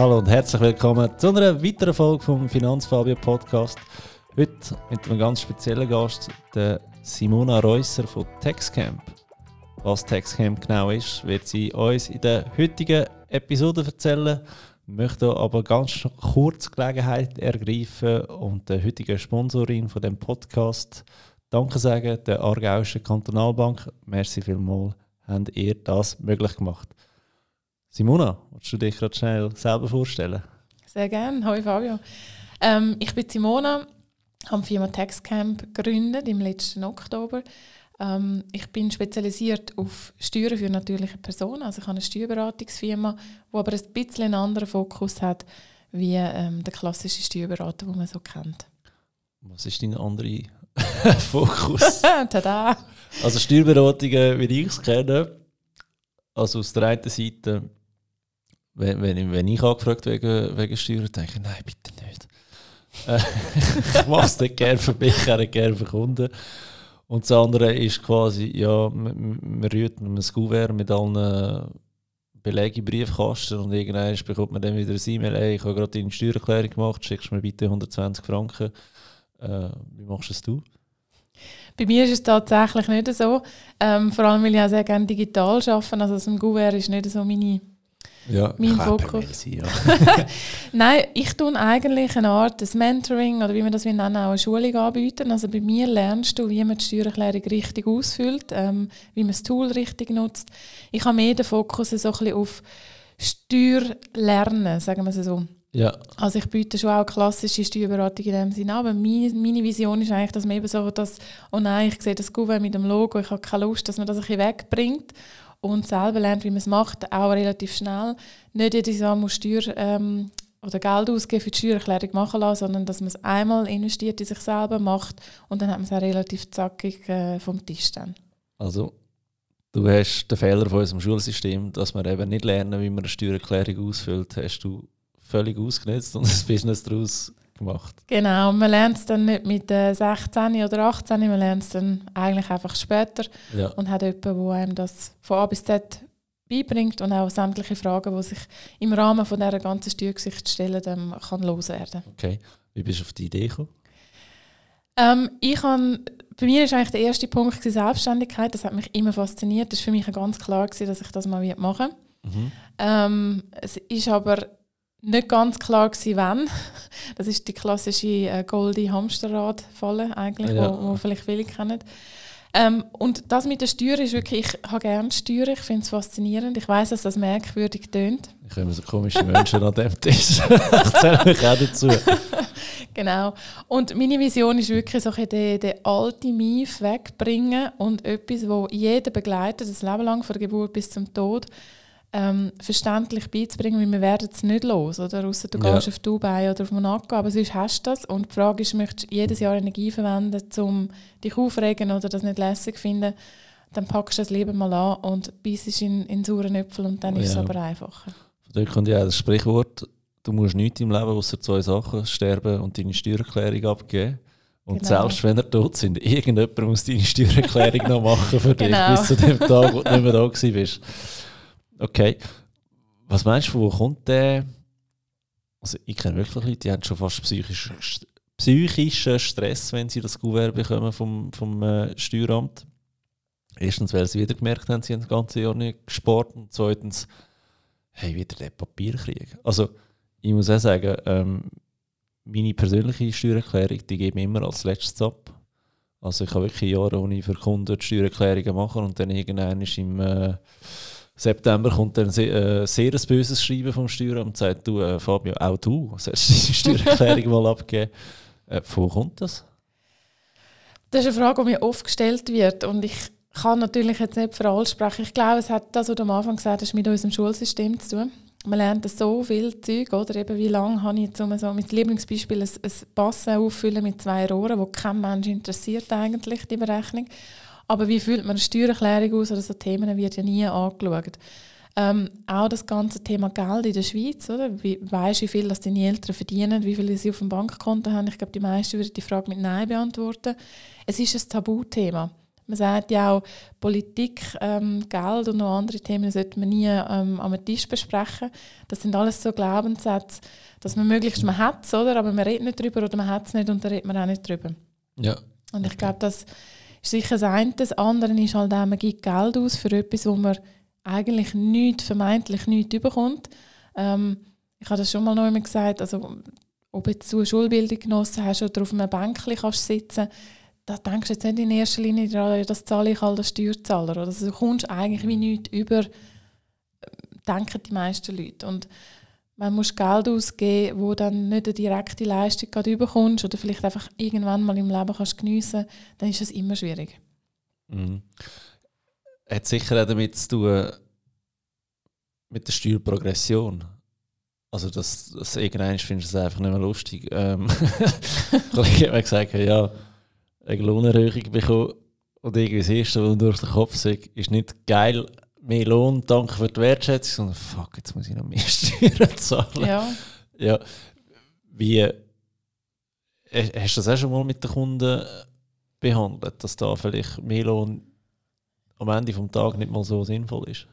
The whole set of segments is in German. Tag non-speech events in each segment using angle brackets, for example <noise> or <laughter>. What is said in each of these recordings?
Hallo und herzlich willkommen zu einer weiteren Folge vom Finanzfabio Podcast. Heute mit einem ganz speziellen Gast, der Simona Reusser von Textcamp. Was Textcamp genau ist, wird sie uns in der heutigen Episode erzählen. Ich möchte aber ganz kurz Gelegenheit ergreifen und der heutigen Sponsorin von dem Podcast Danke sagen, der Aargauischen Kantonalbank. Merci vielmals, habt ihr das möglich gemacht. Simona, willst du dich gerade schnell selber vorstellen? Sehr gerne. Hallo Fabio. Ähm, ich bin Simona, habe die Firma Taxcamp gegründet im letzten Oktober. Ähm, ich bin spezialisiert auf Steuern für natürliche Personen. Also ich habe eine Steuerberatungsfirma, die aber ein bisschen einen anderen Fokus hat wie ähm, der klassische Steuerberater, den man so kennt. Was ist dein anderer <laughs> Fokus? <laughs> Tada! Also Steuerberatungen, wie ich es kenne, also aus der einen Seite wenn, wenn, wenn ich angefragt wegen, wegen Steuern, denke ich, nein, bitte nicht. Äh, <laughs> ich mache es nicht gerne für mich, auch gerne für Kunden. Und das andere ist quasi, ja, man, rührt ein Kuvert mit allen Belegen im Briefkasten und irgendwann bekommt man dann wieder ein E-Mail, hey, ich habe gerade deine Steuererklärung gemacht, schickst mir bitte 120 Franken. Äh, wie machst es du? Bei mir ist es tatsächlich nicht so. Ähm, vor allem, weil ich auch sehr gerne digital arbeite. Also das Kuvert ist nicht so meine ja, mein Fokus. Ja. <laughs> Nein, ich tue eigentlich eine Art des Mentoring oder wie man das nennen, auch eine Schulung anbieten. Also bei mir lernst du, wie man die Steuererklärung richtig ausfüllt, ähm, wie man das Tool richtig nutzt. Ich habe mehr den Fokus so ein bisschen auf Steuerlernen, sagen wir es so. Ja. Also ich biete schon auch klassische Steuerberatung in dem Sinne an, aber meine, meine Vision ist eigentlich, dass man eben so, dass, oh nein, ich sehe das Gouverneur mit dem Logo, ich habe keine Lust, dass man das ein bisschen wegbringt und selber lernt, wie man es macht, auch relativ schnell. Nicht jedes Jahr muss Steuer ähm, oder Geld ausgeben für die Steuererklärung machen lassen, sondern dass man es einmal investiert in sich selber macht und dann hat man es auch relativ zackig äh, vom Tisch dann. Also du hast den Fehler von unserem Schulsystem, dass wir eben nicht lernen, wie man eine Steuererklärung ausfüllt, hast du völlig ausgenutzt und ein Business daraus gemacht. Genau, man lernt es dann nicht mit äh, 16 oder 18, man lernt es dann eigentlich einfach später ja. und hat jemanden, der einem das von A bis Z beibringt und auch sämtliche Fragen, die sich im Rahmen von dieser ganzen Steuergesicht stellen, dann kann loswerden. Okay, wie bist du auf die Idee gekommen? Ähm, ich habe, bei mir ist eigentlich der erste Punkt die Selbstständigkeit. Das hat mich immer fasziniert. Das war für mich ganz klar, gewesen, dass ich das mal machen mhm. ähm, Es ist aber nicht ganz klar gewesen, wann. Das ist die klassische äh, Goldie Hamsterrad-Falle eigentlich, ja. wo, wo vielleicht viele kennen. Ähm, und das mit der Steuer ist wirklich, ich habe gerne Steuer, ich finde es faszinierend. Ich weiß, dass das merkwürdig tönt. Ich habe so komische Menschen an dem Tisch. <laughs> ich zähle mich auch dazu. <laughs> genau. Und meine Vision ist wirklich, so den, den alten Mief wegbringen und etwas, das jeden begleitet, das Leben lang, von der Geburt bis zum Tod, ähm, verständlich beizubringen, weil wir werden es nicht los, oder? Ausser du ja. gehst auf Dubai oder auf Monaco, aber sonst hast du das. Und die Frage ist, möchtest du jedes Jahr Energie verwenden, um dich aufregen oder das nicht lässig finden, dann packst du das Leben mal an und beißt in, in sauren Äpfel und dann ja. ist es aber einfacher. Da kommt ja das Sprichwort, du musst nichts im Leben außer zwei Sachen, sterben und deine Steuererklärung abgeben. Und genau. selbst wenn er tot sind, irgendjemand muss deine Steuererklärung noch machen für <laughs> dich genau. bis zu dem Tag, wo du nicht mehr da bist. Okay. Was meinst du, wo kommt der? Also ich kenne wirklich Leute, die haben schon fast psychischen, psychischen Stress, wenn sie das Kuvert bekommen vom, vom äh, Steueramt. Erstens, weil sie wieder gemerkt haben, sie haben das ganze Jahr nicht gespart. Und zweitens, hey, wieder der Papierkrieg. Also ich muss auch sagen, ähm, meine persönliche Steuererklärung, die gebe ich immer als letztes ab. Also ich habe wirklich Jahre, ich für Kunden Steuererklärungen mache und dann irgendwann ist im... Äh, September kommt dann sehr, äh, sehr ein böses Schreiben vom Steueramt und sagt, du äh, Fabio, auch du sollst deine <laughs> Steuererklärung mal abgeben. Äh, wo kommt das? Das ist eine Frage, die mir oft gestellt wird und ich kann natürlich jetzt nicht für alle sprechen. Ich glaube, es hat das, was du am Anfang gesagt hast, mit unserem Schulsystem zu tun. Man lernt so viel Zeug, oder eben wie lange habe ich jetzt um so mit Lieblingsbeispiel ein, ein Passen auffüllen mit zwei Rohren, wo kein Mensch interessiert eigentlich, die Berechnung. Aber wie fühlt man eine Steuererklärung aus oder so Themen wird ja nie angeschaut. Ähm, auch das ganze Thema Geld in der Schweiz, oder? Wie, weißt, wie viel das deine Eltern verdienen, wie viel sie auf dem Bankkonto haben? Ich glaube, die meisten würden die Frage mit Nein beantworten. Es ist ein Tabuthema. Man sagt ja auch, Politik, ähm, Geld und noch andere Themen sollte man nie ähm, am Tisch besprechen. Das sind alles so Glaubenssätze, dass man möglichst, man hat es, aber man redet nicht drüber oder man hat es nicht und dann redet man auch nicht drüber. Ja. Und ich glaube, das ist sicher das eine. Das andere ist halt auch, man gibt Geld aus für etwas, wo man eigentlich nichts, vermeintlich nichts überkommt. Ähm, ich habe das schon mal noch einmal gesagt, also ob jetzt du eine Schulbildung genossen hast oder auf einem Bänkchen kannst sitzen da denkst du jetzt nicht in erster Linie daran, das zahle ich als Steuerzahler. Also du kommst eigentlich wie nichts über, denken die meisten Leute. Und man muss Geld ausgeben, wo dann nicht eine direkte Leistung gerade überkommst oder vielleicht einfach irgendwann mal im Leben kannst geniessen, dann ist es immer schwierig. Mhm. Hat sicher auch damit zu tun mit der Steuerprogression. Also, das, das irgendwann findest du es einfach nicht mehr lustig. Ähm, <laughs> <laughs> ich habe gesagt, ja, eine Lohnerhöhung bekommen und irgendwie das Erste, was durch den Kopf sagt, ist nicht geil, mehr Lohn, danke für die Wertschätzung, sondern fuck, jetzt muss ich noch mehr <laughs> Steuern zahlen. Ja. ja. Wie, hast du das auch schon mal mit den Kunden behandelt, dass da vielleicht mehr Lohn am Ende des Tages nicht mal so sinnvoll ist?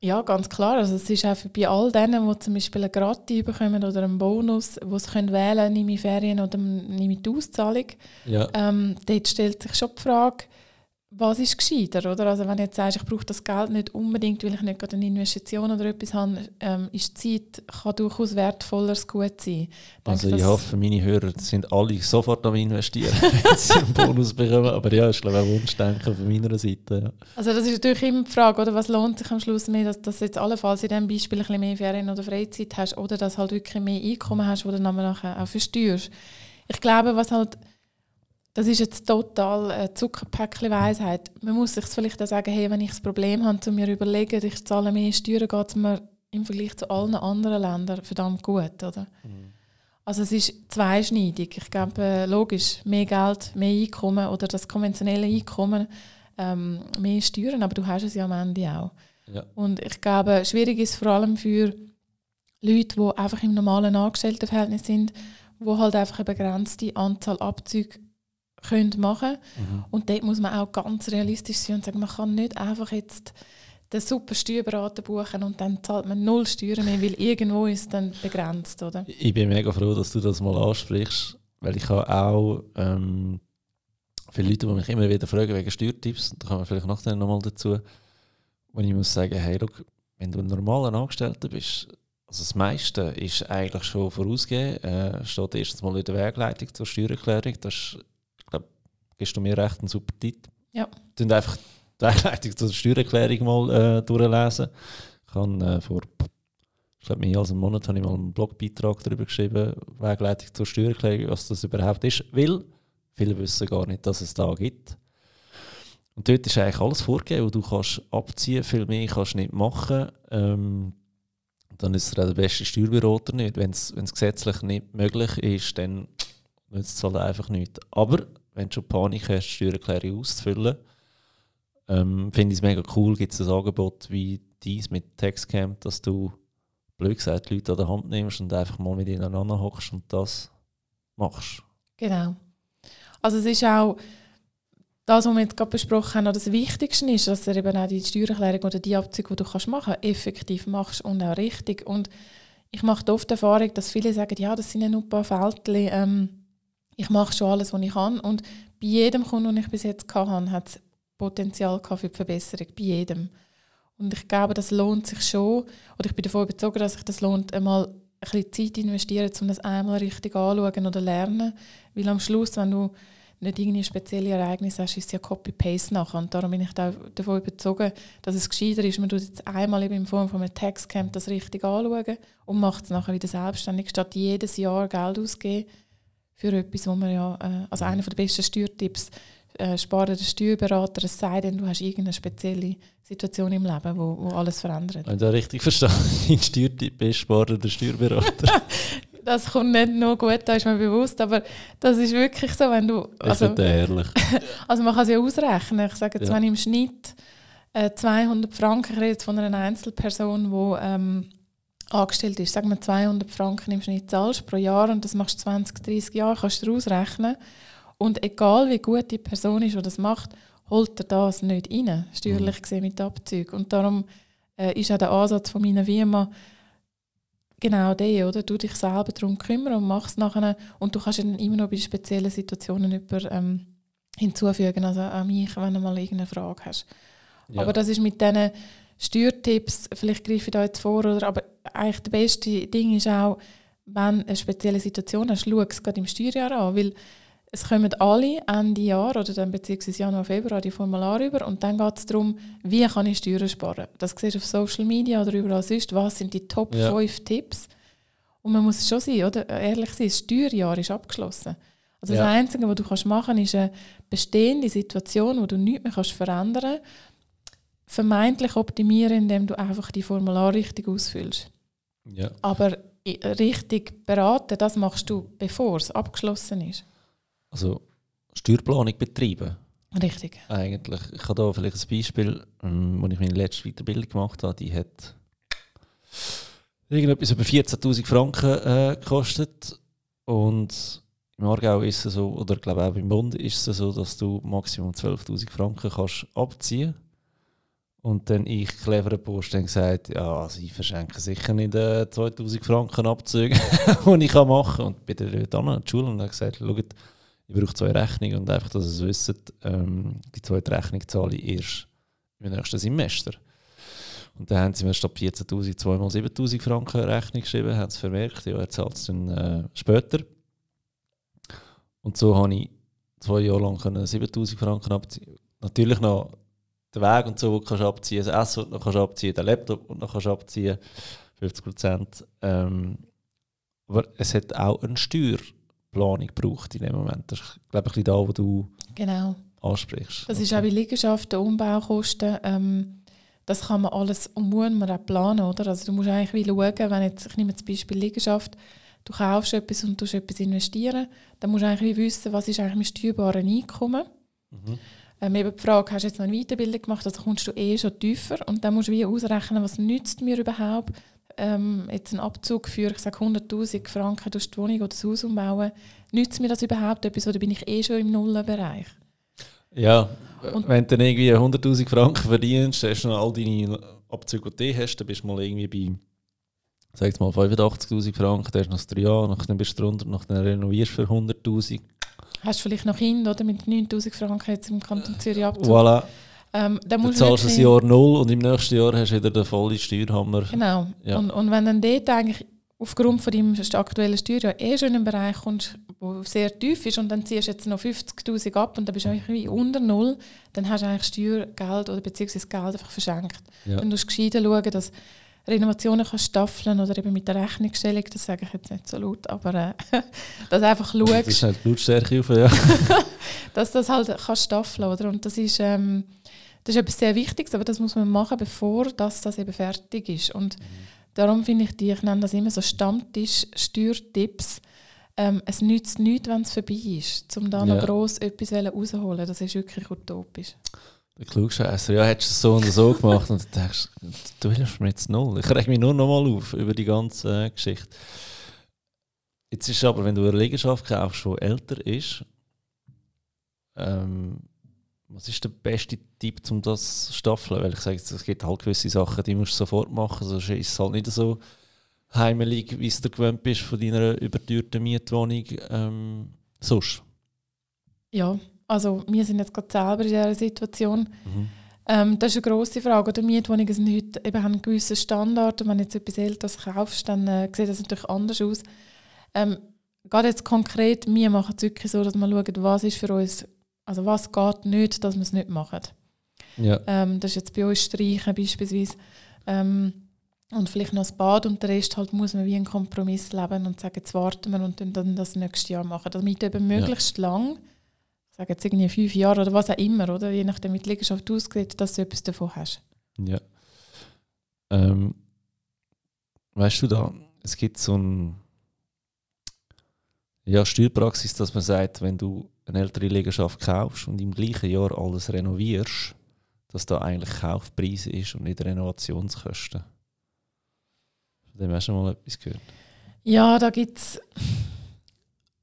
Ja, ganz klar. Also es ist auch bei all denen, die zum Beispiel eine Gratis bekommen oder einen Bonus, wo sie können wählen nehme ich Ferien oder nehme ich die Auszahlung. Ja. Ähm, dort stellt sich schon die Frage, was ist gescheiter, oder? Also wenn du jetzt sagst, ich brauche das Geld nicht unbedingt, weil ich nicht gerade eine Investition oder etwas habe, ähm, ist Zeit kann durchaus wertvolleres Gut sein. Ich also ich hoffe, meine Hörer sind alle sofort am investieren, <laughs> wenn sie einen Bonus bekommen, aber ja, ist glaube ich ein Wunschdenken von meiner Seite. Ja. Also das ist natürlich immer die Frage, oder? was lohnt sich am Schluss mehr, dass, dass du jetzt allenfalls in diesem Beispiel ein bisschen mehr Ferien oder Freizeit hast oder dass halt wirklich mehr Einkommen hast, wo du dann nachher auch versteuerst. Ich glaube, was halt das ist jetzt total äh, Zuckerpäckchen Weisheit. Man muss sich vielleicht auch sagen, hey, wenn ich das Problem habe, zu mir überlegen, ich zahle mehr Steuern, geht es mir im Vergleich zu allen anderen Ländern verdammt gut, oder? Mhm. Also es ist zweischneidig. Ich glaube, äh, logisch, mehr Geld, mehr Einkommen oder das konventionelle Einkommen, ähm, mehr Steuern, aber du hast es ja am Ende auch. Ja. Und ich glaube, schwierig ist vor allem für Leute, die einfach im normalen Angestelltenverhältnis sind, wo halt einfach eine begrenzte Anzahl Abzüge können machen mhm. Und dort muss man auch ganz realistisch sein und sagen, man kann nicht einfach jetzt den super Steuerberater buchen und dann zahlt man null Steuern mehr, weil irgendwo ist dann begrenzt, oder? Ich bin mega froh, dass du das mal ansprichst, weil ich habe auch ähm, viele Leute, die mich immer wieder fragen wegen Steuertipps, da kommen wir vielleicht nachher nochmal dazu, wo ich muss sagen, hey, look, wenn du ein normaler Angestellter bist, also das meiste ist eigentlich schon vorausgegeben, äh, steht erstens mal in der Wegleitung zur Steuererklärung, das ist gibst du mir recht einen super Titel. Ja. Dann einfach die Wegleitung zur Steuererklärung mal äh, durchlesen. Ich habe äh, vor ich glaube, mehr als einem Monat habe ich mal einen Blogbeitrag darüber geschrieben, Wegleitung zur Steuererklärung, was das überhaupt ist. Weil viele wissen gar nicht, dass es da gibt. Und dort ist eigentlich alles vorgegeben, du kannst abziehen, viel mehr kannst du nicht machen. Ähm, dann ist es der beste Steuerberater nicht. Wenn es gesetzlich nicht möglich ist, dann nützt es halt einfach nicht. Aber wenn du schon Panik hast, Steuererklärung auszufüllen. Ähm, Finde ich es mega cool, gibt es ein Angebot wie dies mit Textcamp, dass du, blöd gesagt, die Leute an der Hand nimmst und einfach mal mit ihnen aneinander hockst und das machst. Genau. Also es ist auch das, was wir jetzt gerade besprochen haben, das Wichtigste ist, dass du eben auch die Steuererklärung oder die Abzüge, die du kannst machen kannst, effektiv machst und auch richtig. Und ich mache oft die Erfahrung, dass viele sagen, ja, das sind ja nur ein paar Fältchen, ähm, ich mache schon alles, was ich kann. Und bei jedem Kunden, den ich bis jetzt hatte, hat es Potenzial für die Verbesserung. Bei jedem. Und ich glaube, das lohnt sich schon. Oder ich bin davon überzeugt, dass sich das lohnt, einmal ein bisschen Zeit investieren, um das einmal richtig anzuschauen oder lernen. Weil am Schluss, wenn du nicht irgendwie spezielle Ereignisse hast, ist es ja Copy-Paste nachher. Und darum bin ich davon überzeugt, dass es gescheiter ist, man tut jetzt einmal eben in Form von einem Textcamp das richtig anschauen und macht es nachher wieder selbstständig, statt jedes Jahr Geld auszugeben für etwas, wo man ja, äh, also einer der besten Steuertipps, äh, sparen den Steuerberater, es sei denn, du hast irgendeine spezielle Situation im Leben, wo, wo alles verändert. Wenn du richtig verstanden dein Steuertipp ist, sparen den Steuerberater. <laughs> das kommt nicht nur gut, da ist mir bewusst, aber das ist wirklich so, wenn du... Also, das ist ehrlich. <laughs> also man kann es ja ausrechnen, ich sage jetzt, ja. wenn im Schnitt äh, 200 Franken, ich rede von einer Einzelperson, die... Angestellt ist, sagen wir 200 Franken im Schnitt zahlst pro Jahr und das machst du 20, 30 Jahre, kannst du ausrechnen. Und egal wie gut die Person ist, die das macht, holt er das nicht rein, steuerlich mhm. gesehen mit Abzug. Und darum äh, ist auch der Ansatz von meiner Firma genau der, oder? Du dich selber darum kümmern und machst nachher und du kannst dann immer noch bei speziellen Situationen über ähm, hinzufügen, also an mich, wenn du mal irgendeine Frage hast. Ja. Aber das ist mit diesen Steuertipps, vielleicht greife ich da jetzt vor, oder, aber eigentlich das beste Ding ist auch, wenn du eine spezielle Situation hast, schau es gerade im Steuerjahr an, weil es kommen alle Ende Jahr oder dann beziehungsweise Januar, Februar die Formulare über und dann geht es darum, wie kann ich Steuern sparen. Das siehst du auf Social Media oder überall sonst, was sind die Top ja. 5 Tipps. Und man muss schon sein, oder? ehrlich sein, das Steuerjahr ist abgeschlossen. Also ja. das Einzige, was du kannst machen kannst, ist eine bestehende Situation, wo du nichts mehr kannst verändern kannst, vermeintlich optimieren, indem du einfach die Formular richtig ausfüllst. Ja. Aber richtig beraten, das machst du, bevor es abgeschlossen ist. Also Steuerplanung betreiben. Richtig. Eigentlich. Ich habe da vielleicht ein Beispiel, ähm, wo ich meine letzte Weiterbildung gemacht habe, die hat irgendetwas über 14'000 Franken äh, gekostet und im Aargau ist es so, oder ich glaube auch im Bund ist es so, dass du maximum 12'000 Franken kannst abziehen und dann ich, cleverer Post, dann gesagt, ja, sie verschenken sicher nicht äh, 2000 Franken Abzüge, <laughs> die ich machen kann. Und bin dann dort an die Schule und habe gesagt, schaut, ich brauche zwei Rechnungen und einfach, dass ihr es wisst, ähm, die zweite Rechnung zahle ich erst im nächsten Semester. Und dann haben sie mir statt 14'000 zweimal 7'000 Franken Rechnung geschrieben, haben sie vermerkt, ja, er zahlt es dann äh, später. Und so habe ich zwei Jahre lang 7'000 Franken abziehen. Natürlich noch den Weg und so, kannst du abziehen, das Essen, noch kannst abziehen, den Laptop, und noch kannst abziehen, 50 Prozent. Ähm, aber es hat auch eine Steuerplanung gebraucht in dem Moment. Das ist, glaube ich, ein da, wo du genau. ansprichst. Das okay. ist auch bei Liegenschaften, Umbaukosten. Ähm, das kann man alles und muss man auch planen, oder? Also du musst eigentlich wie schauen, wenn jetzt, ich nehme das Beispiel Liegenschaft, du kaufst etwas und du etwas investieren, dann musst du eigentlich wissen, was ist eigentlich mein steuerbares Einkommen. Mhm. Ähm, eben die Frage, hast du jetzt noch eine Weiterbildung gemacht, also kommst du eh schon tiefer? Und dann musst du wie ausrechnen, was nützt mir überhaupt ähm, jetzt einen Abzug für, ich sage 100'000 Franken durch die Wohnung oder das Haus umbauen, nützt mir das überhaupt etwas oder bin ich eh schon im Nullenbereich? Ja, und wenn du dann irgendwie 100'000 Franken verdienst, hast du noch all deine Abzüge, die du hast, dann bist du mal irgendwie bei sag mal 85'000 Franken, dann hast du noch drei Jahre, dann bist du drunter, dann renovierst du für 100'000 hast du vielleicht noch Kinder oder mit 9000 Franken jetzt im Kanton Zürich Abzug. Voilà. Ähm, dann du zahlst ein Jahr null und im nächsten Jahr hast du wieder den vollen Steuerhammer. Genau. Ja. Und, und wenn dann dort eigentlich aufgrund von deinem aktuellen Steuerjahr eh schon in einen Bereich kommst, der sehr tief ist und dann ziehst du jetzt noch 50'000 ab und dann bist du eigentlich unter null, dann hast du eigentlich Steuergeld oder beziehungsweise Geld einfach verschenkt. Ja. Dann musst du gescheiter schauen, dass Renovationen kannst staffeln oder eben mit der Rechnungsstellung, das sage ich jetzt nicht so laut, aber äh, <laughs> dass einfach schaust. Das ist halt Lautstärke auf, ja. <laughs> dass das halt kannst staffeln, oder? Und das ist, ähm, das ist etwas sehr Wichtiges, aber das muss man machen, bevor das, das eben fertig ist. Und mhm. darum finde ich die, ich nenne das immer so Stammtisch-Steuertipps. Ähm, es nützt nichts, wenn es vorbei ist, um da ja. noch gross etwas rauszuholen. Das ist wirklich utopisch. Der Klugscheißer, ja, hättest du es so und so gemacht und du denkst, du willst mir jetzt null. Ich reg mich nur noch mal auf über die ganze äh, Geschichte. Jetzt ist aber, wenn du eine Liegenschaft kaufst, die älter ist, ähm, was ist der beste Tipp, um das zu staffeln? Weil ich sage, es gibt halt gewisse Sachen, die musst du sofort machen, sonst ist es halt nicht so heimelig, wie es du gewöhnt bist von deiner überteuerten Mietwohnung ähm, sonst. Ja, also wir sind jetzt gerade selber in dieser Situation. Mhm. Ähm, das ist eine grosse Frage. Oder Mietwohnungen sind heute eben einen gewissen Standard. Und wenn du jetzt etwas Älteres kaufst, dann äh, sieht das natürlich anders aus. Ähm, gerade jetzt konkret, wir machen es wirklich so, dass wir schauen, was ist für uns, also was geht nicht, dass wir es nicht machen. Ja. Ähm, das ist jetzt bei uns Streichen beispielsweise. Ähm, und vielleicht noch das Bad und der Rest halt muss man wie einen Kompromiss leben und sagen, jetzt warten wir und dann das nächste Jahr machen. Damit eben möglichst ja. lang sage jetzt irgendwie fünf Jahre oder was auch immer, oder? Je nachdem, wie die Liegenschaft aussieht, dass du etwas davon hast. Ja. Ähm, weißt du da, es gibt so ein ja, Steuerpraxis, dass man sagt, wenn du eine ältere Liegenschaft kaufst und im gleichen Jahr alles renovierst, dass da eigentlich Kaufpreis ist und nicht Renovationskosten. Von dem hast du schon mal etwas gehört? Ja, da gibt es.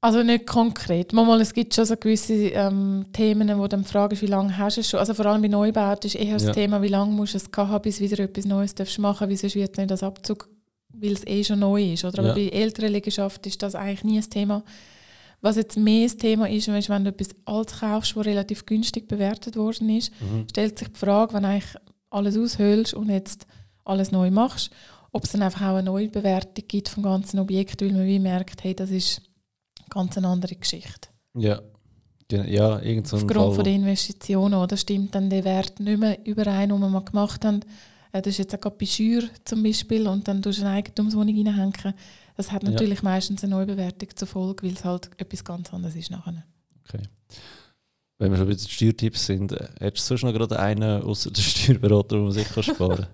Also nicht konkret. Manchmal, es gibt schon so gewisse ähm, Themen, wo dann fragen wie lange hast du es schon. Also vor allem bei Neubauten ist eher das ja. Thema, wie lange musst du es haben, bis wieder etwas Neues darfst machen wie sonst wird nicht das Abzug, weil es eh schon neu ist. Oder? Aber ja. bei älteren Liegenschaften ist das eigentlich nie ein Thema. Was jetzt mehr das Thema ist, wenn du etwas Altes kaufst, das relativ günstig bewertet worden ist, mhm. stellt sich die Frage, wenn du eigentlich alles aushöhlst und jetzt alles neu machst, ob es dann einfach auch eine neue Bewertung gibt vom ganzen Objekt, weil man wie merkt, hey, das ist ganz eine andere Geschichte. Ja, ja irgend so Aufgrund Fall. von der Investitionen, oder stimmt dann der Wert nicht mehr überein, den wir mal gemacht haben. Äh, das ist jetzt auch bei Schür zum Beispiel und dann tust du eine Eigentumswohnung reinhängen. Das hat natürlich ja. meistens eine Neubewertung zur Folge, weil es halt etwas ganz anderes ist nachher. Okay. Wenn wir schon bei den Steuertipps sind, äh, hättest du sonst noch gerade einen außer der <laughs> Steuerberater, wo man sich sparen kann?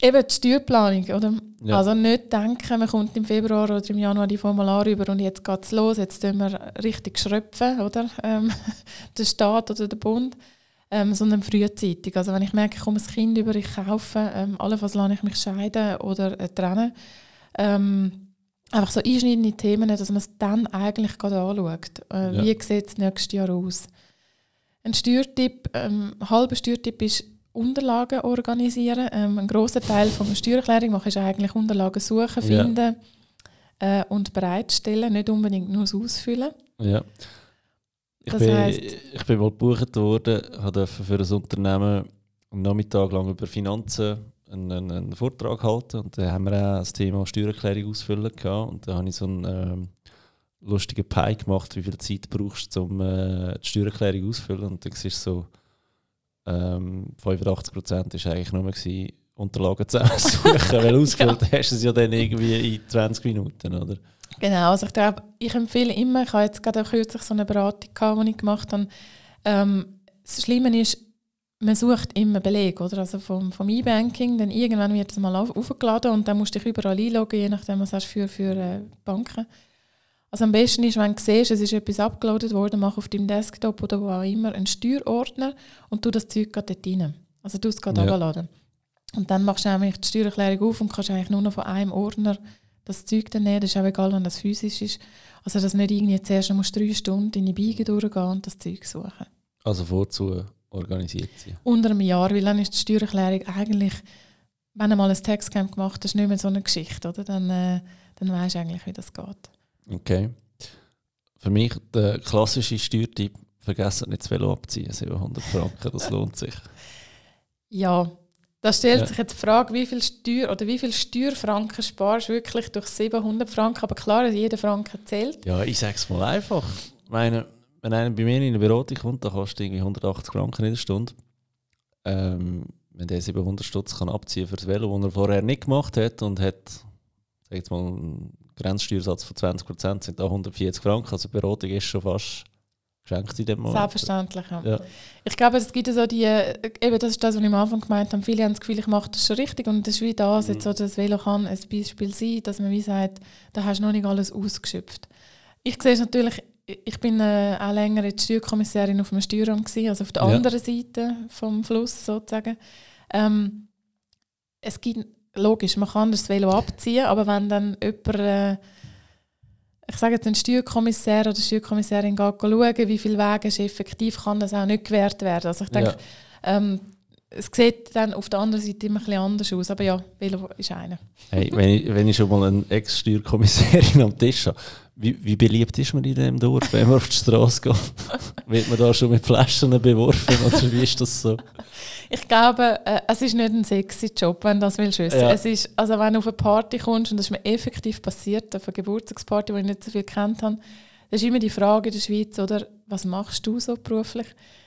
Eben die Steuerplanung, oder? Ja. Also nicht denken, man kommt im Februar oder im Januar die Formular rüber und jetzt geht es los, jetzt tun wir richtig schröpfen, oder? Ähm, <laughs> der Staat oder der Bund. Ähm, sondern frühzeitig. Also wenn ich merke, ich komme ein Kind über, ich kaufe, ähm, allenfalls lasse ich mich scheiden oder äh, trennen. Ähm, einfach so einschneidende Themen, dass man es dann eigentlich gerade anschaut. Äh, ja. Wie sieht es nächstes Jahr aus? Ein Steuertipp, ähm, ein halber Steuertipp ist Unterlagen organisieren. Ähm, ein großer Teil von der Steuererklärung mache ich eigentlich Unterlagen suchen, finden ja. äh, und bereitstellen, nicht unbedingt nur das Ausfüllen. Ja. Ich, das bin, heisst, ich bin mal gebucht worden, habe für ein Unternehmen einen Nachmittag lang über Finanzen einen, einen, Vortrag halten und da haben wir auch das Thema Steuererklärung ausfüllen gehabt. und da habe ich so einen ähm, lustigen Pie gemacht, wie viel Zeit brauchst du, um äh, die Steuererklärung auszufüllen und dann siehst so ähm, 85 Prozent war eigentlich nur gewesen, Unterlagen zusammensuchen, <laughs> weil ausgefüllt ja. hast du es ja dann irgendwie in 20 Minuten, oder? Genau, also ich glaube, ich empfehle immer, ich habe jetzt gerade auch kürzlich so eine Beratung gehabt, die ich gemacht habe, ähm, das Schlimme ist, man sucht immer Beleg, oder? Also vom, vom E-Banking, dann irgendwann wird es mal auf, aufgeladen und dann musst du dich überall einloggen, je nachdem, was hast du für, für äh, Banken. Also am besten ist, wenn du siehst, es ist etwas abgeladen worden, mach auf deinem Desktop oder wo auch immer einen Steuerordner und tu das Zeug gerade dort rein. Also du es gerade ja. Und dann machst du nämlich die Steuererklärung auf und kannst eigentlich nur noch von einem Ordner das Zeug dann nehmen. Das ist auch egal, wenn das physisch ist. Also dass nicht irgendwie zuerst musst drei Stunden in die Biege durchgehen und das Zeug suchen. Also vorzu organisiert sie? Unter einem Jahr, weil dann ist die Steuererklärung eigentlich, wenn du mal ein Textcamp gemacht hast, nicht mehr so eine Geschichte, oder? Dann, äh, dann weißt du eigentlich, wie das geht. Okay. Für mich der klassische Steuertyp, vergessen nicht das Velo abziehen, 700 Franken, das lohnt sich. <laughs> Ja, da stellt ja. sich jetzt die Frage, wie viel Steuer oder wie viel Steuerfranken sparst du wirklich durch 700 Franken? Aber klar, jeder Franken zählt. Ja, ich sage es mal einfach. Ich meine, wenn einer bei mir in eine Beratung kommt, dann kostet irgendwie 180 Franken in der Stunde. Ähm, wenn der 700 Stutz kann abziehen für das Velo, das er vorher nicht gemacht hat und hat, sag jetzt mal, Grenzsteuersatz von 20%, sind da 140 Franken. Also Beratung ist schon fast geschenkt in dem Moment. Selbstverständlich, ja. ja. Ich glaube, es gibt so die, eben das ist das, was ich am Anfang gemeint habe, viele haben das Gefühl, ich mache das schon richtig und das ist wie das, mhm. jetzt so das Velo kann ein Beispiel sein, dass man wie sagt, da hast du noch nicht alles ausgeschöpft. Ich sehe es natürlich ich bin äh, auch länger als Steuerkommissarin auf dem Steueramt gewesen, also auf der ja. anderen Seite vom Fluss sozusagen. Ähm, es gibt, logisch, man kann das Velo abziehen, aber wenn dann jemand, äh, ich sage jetzt ein Steuerkommissär oder Steuerkommissarin geht schauen, wie viele Wege ist effektiv, kann das auch nicht gewährt werden. Also ich denke, ja. ähm, es sieht dann auf der anderen Seite immer ein bisschen anders aus, aber ja, Velo ist einer. Hey, wenn, ich, wenn ich schon mal eine Ex-Steuerkommissarin am Tisch habe, wie, wie, beliebt ist man in diesem Dorf, wenn man auf die Straße geht? <laughs> Wird man da schon mit Flaschen beworfen oder wie ist das so? Ich glaube, äh, es ist nicht ein sexy Job, wenn du das willst wissen. Ja. Es ist, also wenn du auf eine Party kommst, und das ist mir effektiv passiert, auf eine Geburtstagsparty, die ich nicht so viel kennt habe, das ist immer die Frage in der Schweiz, oder, was machst du so beruflich?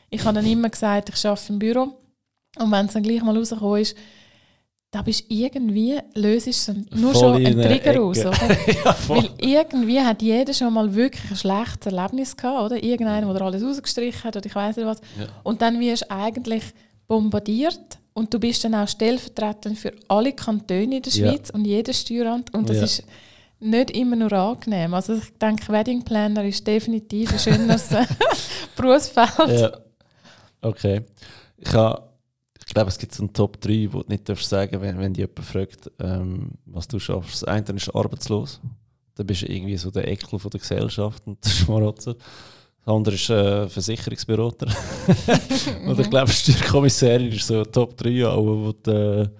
Ich habe dann immer gesagt, ich arbeite im Büro. Und wenn es dann gleich mal rausgekommen ist, da bist irgendwie, löst du nur Voll schon einen Trigger aus, oder? <laughs> ja, Weil irgendwie hat jeder schon mal wirklich ein schlechtes Erlebnis gehabt, oder? Irgendeiner, der alles rausgestrichen hat oder ich weiß nicht was. Ja. Und dann wirst du eigentlich bombardiert und du bist dann auch stellvertretend für alle Kantone in der Schweiz ja. und jedes Steueramt und das ja. ist nicht immer nur angenehm. Also ich denke, Wedding Planner ist definitiv ein schönes <laughs> Berufsfeld. Ja. Okay. Ich habe ich glaube, es gibt so einen Top 3, wo du nicht darfst sagen wenn, wenn dich jemand fragt, ähm, was du schaffst. Das eine ist arbeitslos. dann bist du irgendwie so der Ekel von der Gesellschaft und der Schmarotzer. Das andere ist äh, Versicherungsberater. <laughs> und ich glaube, Steuerkommissarin ist so Top 3, aber wo du,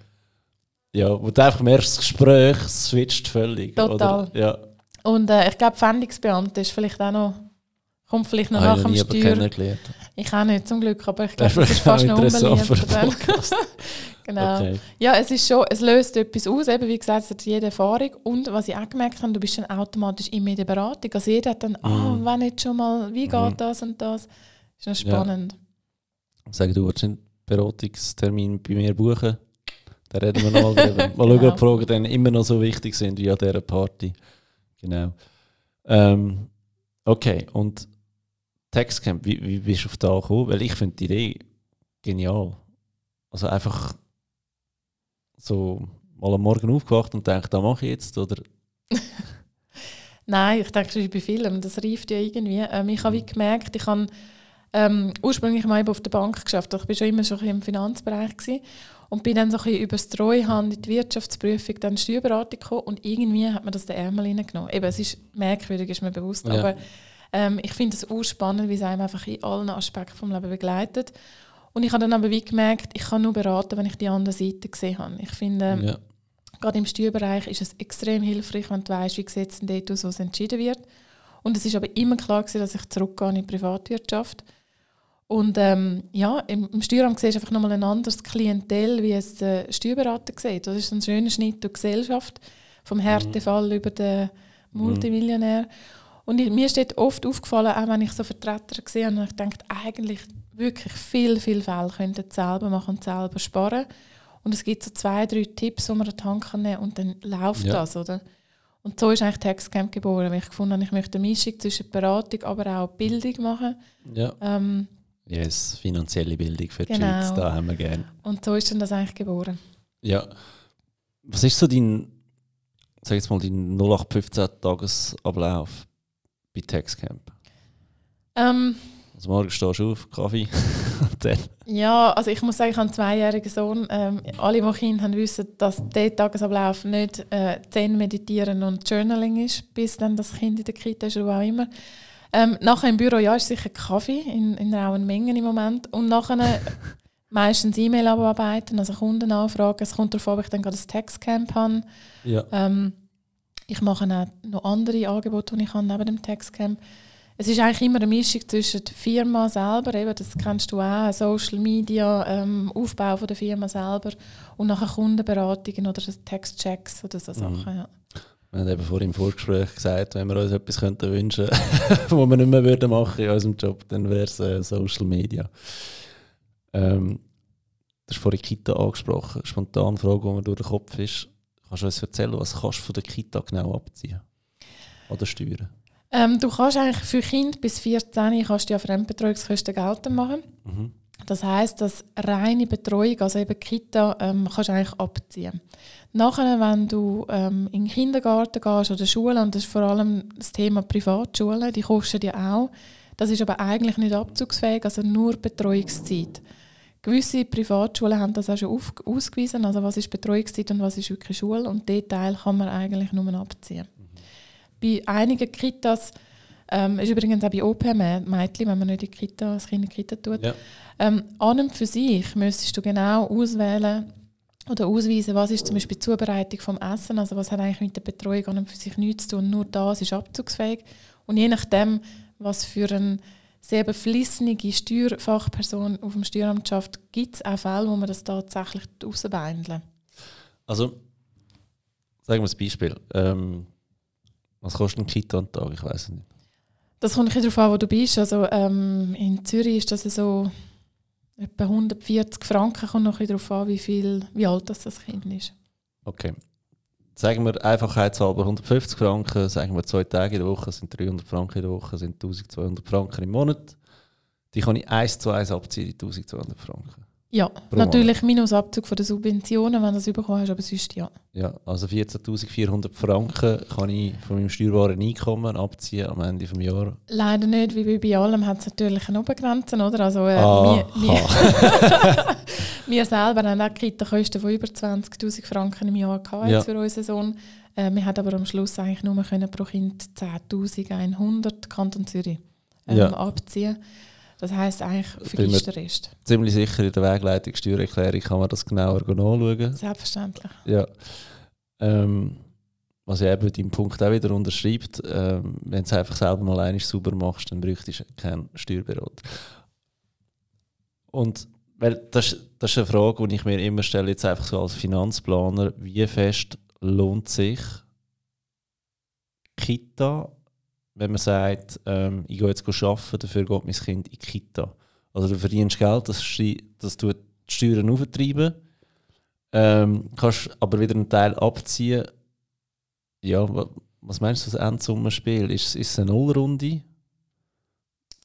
ja, wo du einfach merkst, das Gespräch switcht völlig. Total. Oder? Ja. Und äh, ich glaube, Pfändungsbeamte ist vielleicht auch noch, kommt vielleicht noch Habe nach ich dem Steuer. Ich auch nicht, zum Glück, aber ich glaube, das ist <laughs> fast noch interessant für unbeliebt. den dann. Podcast. genau. Okay. Ja, es ist schon, es löst etwas aus, eben wie gesagt, es hat jede Erfahrung. Und was ich auch gemerkt habe, du bist dann automatisch immer in der Beratung. Also jeder hat dann, ah, Mhm. wenn nicht schon mal, wie geht Mhm. das und das. Ist noch Ja. spannend. Sag du, willst du einen Beratungstermin bei mir buchen? Da reden wir noch mal drüber. <laughs> Mal schauen, Genau. ob die Fragen dann immer noch so wichtig sind wie an dieser Party. Genau. Ähm, okay, und Textcamp, wie, wie bist du auf da gekommen? Weil ich finde die Idee genial. Also einfach so mal am Morgen aufgewacht und denke, da mache ich jetzt. Oder <laughs> Nein, ich denke, das ist bei vielen, das reift ja irgendwie. Ähm, ich habe wie gemerkt, ich habe ähm, ursprünglich mal eben auf der Bank geschafft. Ich war schon immer schon im Finanzbereich gewesen und bin dann so ein bisschen über das Treuhand in die Wirtschaftsprüfung, dann Steuerberatung gekommen und irgendwie hat man das den Ärmel reingenommen. Eben, es ist merkwürdig, ist mir bewusst, Ja. aber ähm, ich finde es urspannend, wie es einem einfach in allen Aspekten vom Leben begleitet. Und ich habe dann aber wie gemerkt, ich kann nur beraten, wenn ich die andere Seite gesehen habe. Ich finde, ja. Gerade im Steuerbereich ist es extrem hilfreich, wenn du weißt, wie es dort aus, was entschieden wird. Und es ist aber immer klar gewesen, dass ich zurückgehe in die Privatwirtschaft. Und ähm, ja, im, im Steueramt siehst du einfach nochmal ein anderes Klientel, wie es der Steuerberater sieht. Das ist ein schöner Schnitt durch die Gesellschaft, vom Härtefall über den Multimillionär. Und mir ist dort oft aufgefallen, auch wenn ich so Vertreter gesehen habe, und ich dachte, eigentlich wirklich viel, viel Fälle könnten selber machen und selber sparen. Und es gibt so zwei, drei Tipps, die man an die Hand kann nehmen und dann läuft Ja. das, oder? Und so ist eigentlich Textcamp geboren, weil ich gefunden habe, ich möchte eine Mischung zwischen Beratung, aber auch Bildung machen. ja. Ähm, Yes, finanzielle Bildung für die Genau. Schweiz, da haben wir gerne. und so ist dann das eigentlich geboren. Ja. Was ist so dein, sag jetzt mal, dein 0815-Tagesablauf bei Textcamp? Ähm, Also morgen stehst du auf, Kaffee <laughs> und dann. ja, also ich muss sagen, ich habe einen zweijährigen Sohn. Ähm, alle, die Kinder haben, wissen, dass der Tagesablauf nicht äh, Zen meditieren und Journaling ist, bis dann das Kind in der Kita ist oder wo auch immer. Ähm, nachher im Büro, ja, ist sicher Kaffee in, in rauen Mengen im Moment. Und nachher <laughs> meistens E-Mail abarbeiten, also Kunden anfragen. Es kommt darauf an, ob ich dann gerade ein Textcamp habe. Ja. Ähm, ich mache auch noch andere Angebote, die ich habe neben dem Textcamp. Es ist eigentlich immer eine Mischung zwischen der Firma selber, eben, das kennst du auch, Social Media, ähm, Aufbau von der Firma selber und nachher Kundenberatungen oder Textchecks oder so Mhm. Sachen. Ja. Wir haben eben vor im Vorgespräch gesagt, wenn wir uns etwas könnten wünschen <laughs> könnten, was wir nicht mehr würden machen in unserem Job, dann wäre es äh, Social Media. Ähm, du hast vorhin Kita angesprochen. Spontan Frage, die mir durch den Kopf ist. Kannst du uns erzählen, was kannst du von der Kita genau abziehen? Oder steuern? Ähm, du kannst eigentlich für Kinder bis 14 kannst du ja Fremdbetreuungskosten geltend machen. Mhm. Das heißt, dass reine Betreuung, also eben Kita, ähm, kannst du eigentlich abziehen. Nachher, wenn du ähm, in den Kindergarten gehst oder Schule, und das ist vor allem das Thema Privatschulen, die kosten ja auch. Das ist aber eigentlich nicht abzugsfähig, also nur Betreuungszeit. Gewisse Privatschulen haben das auch schon auf, ausgewiesen, also was ist Betreuungszeit und was ist wirklich Schule. Und den Teil kann man eigentlich nur abziehen. Bei einigen Kitas, ähm, ist übrigens auch bei OP-Mädchen, wenn man nicht in die Kita, das Kind in die Kita tut, Ja. ähm, an und für sich müsstest du genau auswählen oder ausweisen, was ist zum Beispiel die Zubereitung vom Essen, also was hat eigentlich mit der Betreuung an und für sich nichts zu tun, nur das ist abzugsfähig. Und je nachdem, was für eine sehr beflissene Steuerfachperson auf dem Steueramt schafft, gibt es auch Fälle, wo man das tatsächlich rausbeindeln. Also, sagen wir ein Beispiel. Ähm, was kostet ein Kita am Tag? Ich weiß es nicht. Das kommt ein darauf an, wo du bist. Also, ähm, in Zürich ist das so etwa 140 Franken, kommt noch ein darauf an, wie, viel, wie alt das, das Kind ist. Okay. Sagen wir einfachheitshalber 150 Franken, sagen wir zwei Tage in der Woche sind 300 Franken in der Woche, sind 1200 Franken im Monat. Die kann ich eins zu eins abziehen, die 1200 Franken. Ja, natürlich minus Abzug von den Subventionen, wenn du das bekommen hast, aber sonst ja. Ja, also 14.400 Franken kann ich von meinem steuerbaren Einkommen abziehen am Ende des Jahres. Leider nicht, wie bei allem hat es natürlich eine Obergrenze, oder? Also äh, Aha. wir, wir, <laughs> wir selber haben auch Kita-Kosten von über 20'000 Franken im Jahr gehabt, Ja. für unseren Sohn. Äh, wir hat aber am Schluss eigentlich nur können pro Kind 10.100 Kanton Zürich ähm, ja. abziehen. Das heisst eigentlich vergisst Rest. Ziemlich sicher in der Wegleitung Steuererklärung kann man das genauer anschauen. Selbstverständlich. Ja. Ähm, was ja eben deinen Punkt auch wieder unterschreibt, ähm, wenn du es einfach selber mal einmal sauber machst, dann bräuchtest du keinen Steuerberater. Und weil das, das ist eine Frage, die ich mir immer stelle, jetzt einfach so als Finanzplaner, wie fest lohnt sich Kita, wenn man sagt, ähm, ich gehe jetzt arbeiten, dafür geht mein Kind in die Kita. Also du verdienst Geld, das, das tut die Steuern auftreiben, ähm, kannst aber wieder einen Teil abziehen. Ja, was meinst du, das Endsummenspiel? Ist, es eine Nullrunde?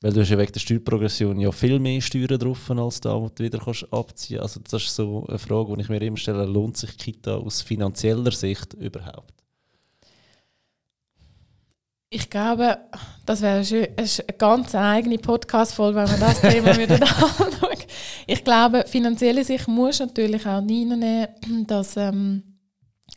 Weil du hast ja wegen der Steuerprogression ja viel mehr Steuern drauf als da, wo du wieder kannst abziehen kannst. Also das ist so eine Frage, die ich mir immer stelle, lohnt sich Kita aus finanzieller Sicht überhaupt? Ich glaube, das wäre eine ganz eigene Podcast-Folge, wenn wir das Thema <laughs> wieder anschauen. Ich glaube, finanzielle Sicht muss natürlich auch reinnehmen, dass ähm,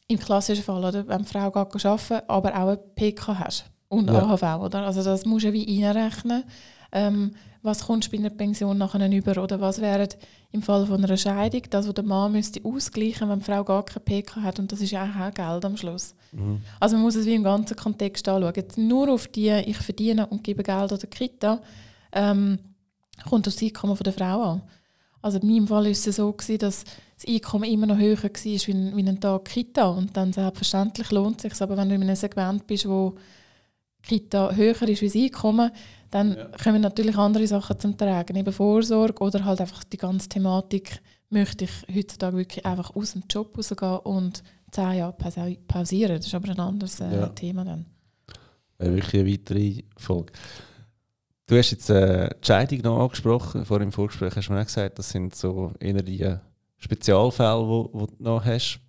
im klassischen Fall, oder, wenn die Frau geht arbeiten aber auch ein PK hast und ja. AHV. Oder? Also das musst du wie einrechnen ähm, was kommst du bei einer Pension nachher über oder was wäre im Fall von einer Scheidung das, was der Mann müsste ausgleichen, wenn die Frau gar kein PK hat und das ist eigentlich auch Geld am Schluss. Mhm. Also man muss es wie im ganzen Kontext anschauen. Jetzt nur auf die, ich verdiene und gebe Geld an der Kita, ähm, kommt das Einkommen von der Frau an. Also in meinem Fall war es so, gewesen, dass das Einkommen immer noch höher war wie, wie ein Tag Kita und dann selbstverständlich lohnt es sich. Aber wenn du in einem Segment bist, wo Kita höher ist wie das Einkommen, dann ja. kommen natürlich andere Sachen zum Tragen, eben Vorsorge oder halt einfach die ganze Thematik, möchte ich heutzutage wirklich einfach aus dem Job rausgehen und zehn Jahre pausieren. Das ist aber ein anderes äh, ja. Thema dann. Wäre wirklich eine weitere Folge. Du hast jetzt äh, die Scheidung noch angesprochen, vor dem Vorgespräch hast du mir auch gesagt, das sind so eher die Spezialfälle, die du noch hast.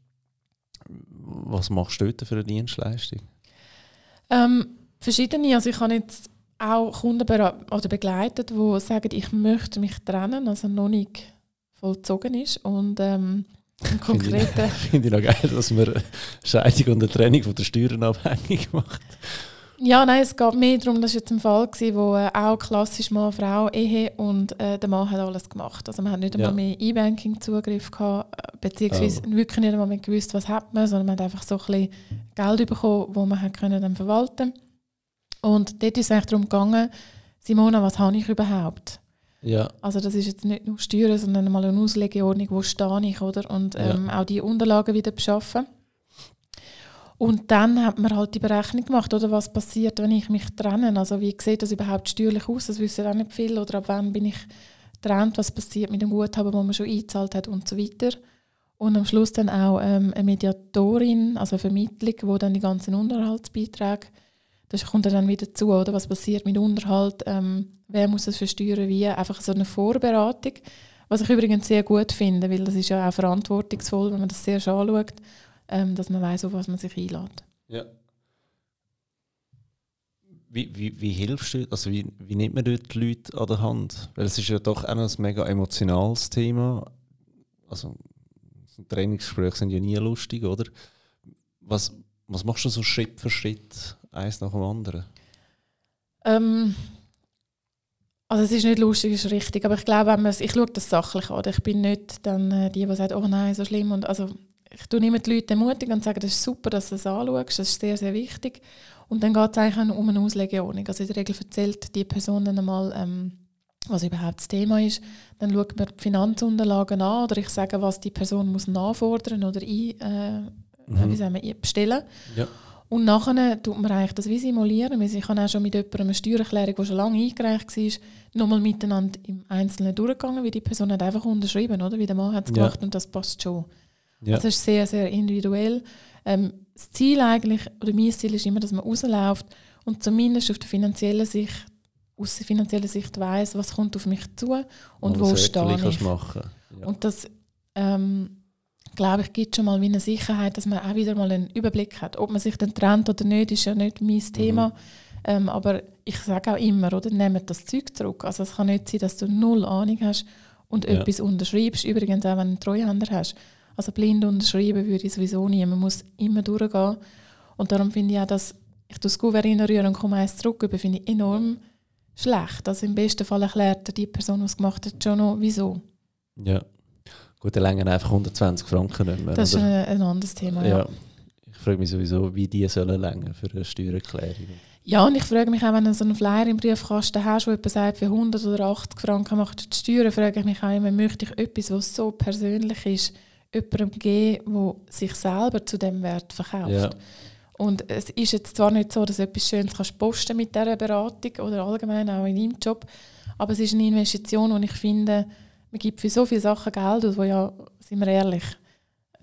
Was machst du dort für eine Dienstleistung? Ähm, verschiedene. Also ich habe jetzt auch Kunden oder begleitet, die sagen, ich möchte mich trennen, also noch nicht vollzogen ist. Und ähm, im Konkreten... <laughs> Finde ich, noch geil, dass man Scheidung und eine Trennung von der Steuern abhängig macht. Ja, nein, es geht mehr darum, das war jetzt ein Fall, gewesen, wo äh, auch klassisch Mann-Frau-Ehe und äh, der Mann hat alles gemacht. Also man hat nicht einmal ja. mehr E-Banking-Zugriff gehabt, äh, beziehungsweise oh. wirklich nicht einmal mehr gewusst, was hat man, sondern man hat einfach so ein bisschen Geld bekommen, das man hat können dann verwalten konnte. Und dort ist es eigentlich darum gegangen, Simona, was habe ich überhaupt? Ja. Also das ist jetzt nicht nur Steuern, sondern mal eine Auslegeordnung, wo stehe ich, oder? Und ähm, ja. auch die Unterlagen wieder beschaffen. Und dann hat man halt die Berechnung gemacht, oder was passiert, wenn ich mich trenne? Also wie sieht das überhaupt steuerlich aus? Das wissen auch nicht viel. Oder ab wann bin ich getrennt? Was passiert mit dem Guthaben, das man schon eingezahlt hat und so weiter. Und am Schluss dann auch ähm, eine Mediatorin, also eine Vermittlung, wo dann die ganzen Unterhaltsbeiträge das kommt dann wieder zu, oder? was passiert mit Unterhalt, ähm, wer muss das versteuern, wie, einfach so eine Vorberatung, was ich übrigens sehr gut finde, weil das ist ja auch verantwortungsvoll, wenn man das sehr anschaut, ähm, dass man weiß, auf was man sich einlädt. Ja. Wie, wie, wie hilfst du, also wie, wie nimmt man dort die Leute an der Hand? Weil es ist ja doch ein mega emotionales Thema. Also Trainingsgespräche sind ja nie lustig, oder? Was, was machst du so Schritt für Schritt? Eins nach dem anderen? Ähm, also es ist nicht lustig, es ist richtig, aber ich glaube, wenn ich schaue das sachlich an. Ich bin nicht dann äh, die, die sagt, oh nein, so schlimm. Und also ich tue immer die Leute ermutigen und sage, das ist super, dass du das anschaust, das ist sehr, sehr wichtig. Und dann geht es eigentlich um eine Auslegeordnung. Also in der Regel erzählt die Person dann einmal, ähm, was überhaupt das Thema ist. Dann schaut man die Finanzunterlagen an oder ich sage, was die Person muss nachfordern oder ein, äh, mhm. wie sagen wir, bestellen. Ja. Und nachher tut man eigentlich das wie simulieren. Ich habe auch schon mit jemandem eine Steuererklärung, die schon lange eingereicht war, nochmal miteinander im Einzelnen durchgegangen, wie die Person hat einfach unterschrieben, oder? Wie der Mann hat es gemacht ja. und das passt schon. Ja. Also es ist sehr, sehr individuell. Ähm, das Ziel eigentlich, oder mein Ziel ist immer, dass man rausläuft und zumindest auf der finanziellen Sicht, aus der finanziellen Sicht weiss, was kommt auf mich zu und, und wo stehe ich. Machen. Ja. Und das ähm, glaube ich, gibt schon mal wie eine Sicherheit, dass man auch wieder mal einen Überblick hat. Ob man sich dann trennt oder nicht, ist ja nicht mein Thema. Mhm. Ähm, aber ich sage auch immer, oder, nehmt das Zeug zurück. Also es kann nicht sein, dass du null Ahnung hast und ja. etwas unterschreibst. Übrigens auch, wenn du einen Treuhänder hast. Also blind unterschreiben würde ich sowieso nie. Man muss immer durchgehen. Und darum finde ich auch, dass ich das Gouverneur rühre und komme eins zurück, finde ich enorm schlecht. Also im besten Fall erklärt die Person, die es gemacht hat, schon noch, wieso. Ja. Gut, dann länger einfach 120 Franken nicht mehr. Das ist ein, ein anderes Thema, ja. ja. Ich frage mich sowieso, wie die sollen länger für eine Steuererklärung. Ja, und ich frage mich auch, wenn du so einen Flyer im Briefkasten hast, wo jemand sagt, für 100 oder 80 Franken macht die Steuern, frage ich mich auch immer, möchte ich etwas, was so persönlich ist, jemandem geben, der sich selber zu dem Wert verkauft. Ja. Und es ist jetzt zwar nicht so, dass du etwas Schönes kannst posten mit dieser Beratung oder allgemein auch in deinem Job, aber es ist eine Investition, und ich finde, man gibt für so viele Sachen Geld aus, wo ja, sind wir ehrlich,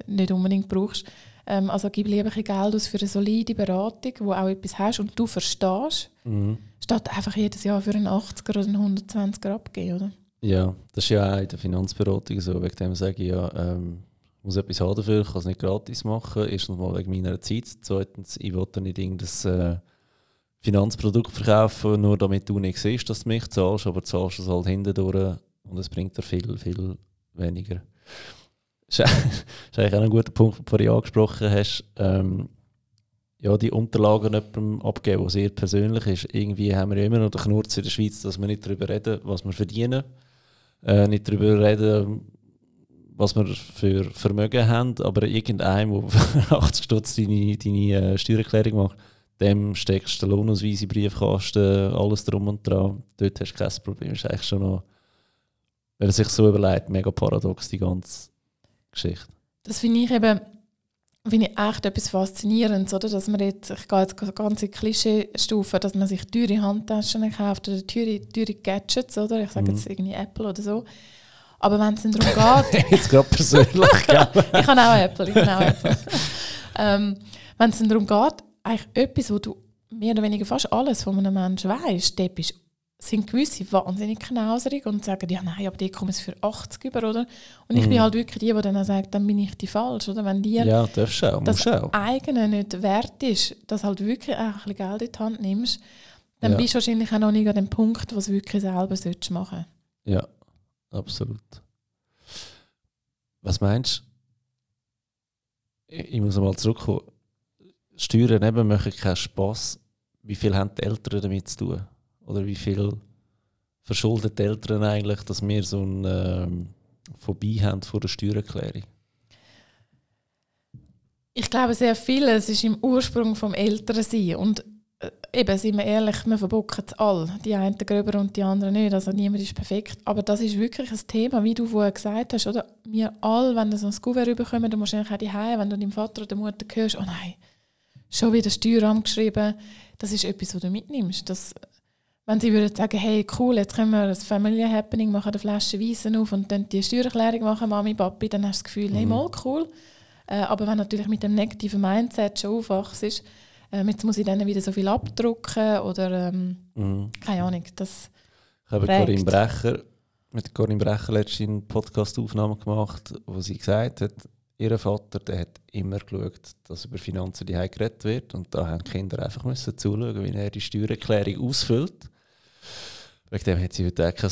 nicht unbedingt brauchst. Ähm, also gib lieber ein Geld aus für eine solide Beratung, wo auch etwas hast und du verstehst, mhm. statt einfach jedes Jahr für einen 80er oder einen 120er abgeben, oder? Ja, das ist ja auch in der Finanzberatung so. Wegen dem sage ich ja, ähm, muss etwas haben dafür, ich kann es nicht gratis machen. Erstens mal wegen meiner Zeit. Zweitens, ich will nicht irgendein äh, Finanzprodukt verkaufen, nur damit du nicht siehst, dass du mich zahlst, aber zahlst es halt hindurch und es bringt dir viel, viel weniger. Das <laughs> ist, eigentlich auch ein guter Punkt, den du vorhin angesprochen hast. Ähm, ja, die Unterlagen jemandem abgeben, was sehr persönlich ist. Irgendwie haben wir ja immer noch den Knurz in der Schweiz, dass wir nicht darüber reden, was wir verdienen. Äh, nicht darüber reden, was wir für Vermögen haben, aber irgendeinem, der für 80 Stutz deine, deine äh, Steuererklärung macht, dem steckst du den Lohnausweis in Briefkasten, alles drum und dran. Dort hast du kein Problem. Das ist eigentlich schon noch, wenn er sich so überlegt, mega paradox, die ganze Geschichte. Das finde ich eben finde ich echt etwas Faszinierendes, oder? dass man jetzt, ich gehe jetzt ganz in Klischee-Stufe, dass man sich teure Handtaschen kauft oder teure, teure Gadgets, oder? ich sage mhm. jetzt irgendwie Apple oder so, aber wenn es dann darum <laughs> geht... jetzt gerade persönlich, ja, <laughs> Ich habe auch Apple, ich habe auch Apple. <laughs> ähm, wenn es dann darum geht, eigentlich etwas, wo du mehr oder weniger fast alles von einem Menschen weißt, dort bist, sind gewisse wahnsinnig knauserig und sagen, ja nein, aber die kommen es für 80 über, oder? Und ich mm. bin mhm. halt wirklich die, die dann sagt, dann bin ich die falsch, oder? Wenn dir ja, auch, das auch. eigene nicht wert ist, dass halt wirklich ein bisschen Geld in die Hand nimmst, dann ja. bist du wahrscheinlich auch noch nicht an dem Punkt, was du wirklich selber machen solltest Ja, absolut. Was meinst du? Ich muss mal zurückkommen. Steuern eben machen keinen Spass. Wie viel haben die Eltern damit zu tun? Oder wie viel verschuldet die Eltern eigentlich, dass wir so eine ähm, Phobie haben vor der Steuererklärung? Ich glaube sehr viel. Es ist im Ursprung vom Elternsein. Und äh, eben, sind wir ehrlich, wir verbocken es alle. Die einen gröber und die anderen nicht. Also niemand ist perfekt. Aber das ist wirklich ein Thema, wie du vorher gesagt hast. Oder? Wir alle, wenn du so ein Kuvert bekommen, du musst eigentlich auch Hause, wenn du deinem Vater oder Mutter hörst, oh nein, schon wieder Steueramt geschrieben. Das ist etwas, was du mitnimmst. Das, wenn sie würden sagen, hey, cool, jetzt können wir ein Family Happening machen, eine Flasche Weissen auf und dann die Steuererklärung machen, Mami, Papi, dann hast du das Gefühl, mhm. hey, mal cool. Äh, aber wenn natürlich mit dem negativen Mindset schon aufwachst, ähm, jetzt muss ich dann wieder so viel abdrucken oder ähm, mhm. keine Ahnung. Das ich habe Corinne Brecher, mit Corinne Brecher letztens eine Podcast-Aufnahme gemacht, wo sie gesagt hat, ihr Vater der hat immer geschaut, dass über Finanzen die geredet wird und da haben die Kinder einfach müssen zuschauen, wie er die Steuererklärung ausfüllt. Wegen dem hat sie heute auch kein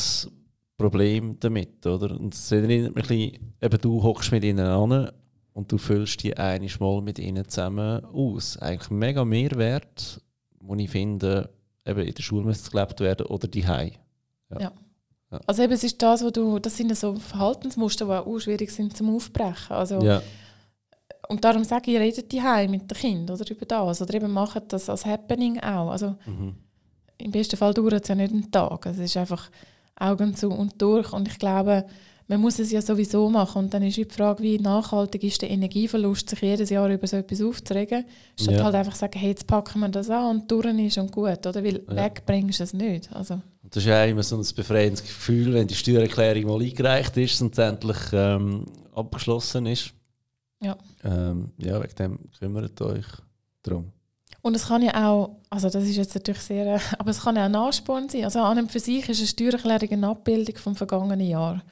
Problem damit, oder? Und es erinnert mich ein bisschen, eben du hockst mit ihnen an und du füllst die einiges Mal mit ihnen zusammen aus. Eigentlich mega Mehrwert, wo ich finde, eben in der Schule müsste gelebt werden oder die ja. ja. Also eben, es ist das, wo du, das sind so Verhaltensmuster, die auch schwierig sind zum Aufbrechen. Also, ja. Und darum sage ich, redet die mit den Kindern oder über das oder eben macht das als Happening auch. Also mhm. Im besten Fall dauert es ja nicht einen Tag. Es ist einfach Augen zu und durch und ich glaube, man muss es ja sowieso machen. Und dann ist die Frage, wie nachhaltig ist der Energieverlust, sich jedes Jahr über so etwas aufzuregen, statt ja. halt einfach sagen, hey, jetzt packen wir das an und durch ist und gut, oder? Weil ja. wegbringst du es nicht. Also. Das ist ja immer so ein befreiendes Gefühl, wenn die Steuererklärung mal eingereicht ist und endlich ähm, abgeschlossen ist. Ja. Ähm, ja, wegen dem kümmert euch darum. Und es kann ja auch, also das ist jetzt natürlich sehr, <laughs> aber es kann ja auch Nachsporn sein. Also an und für sich ist eine Steuererklärung eine Abbildung vom vergangenen Jahr.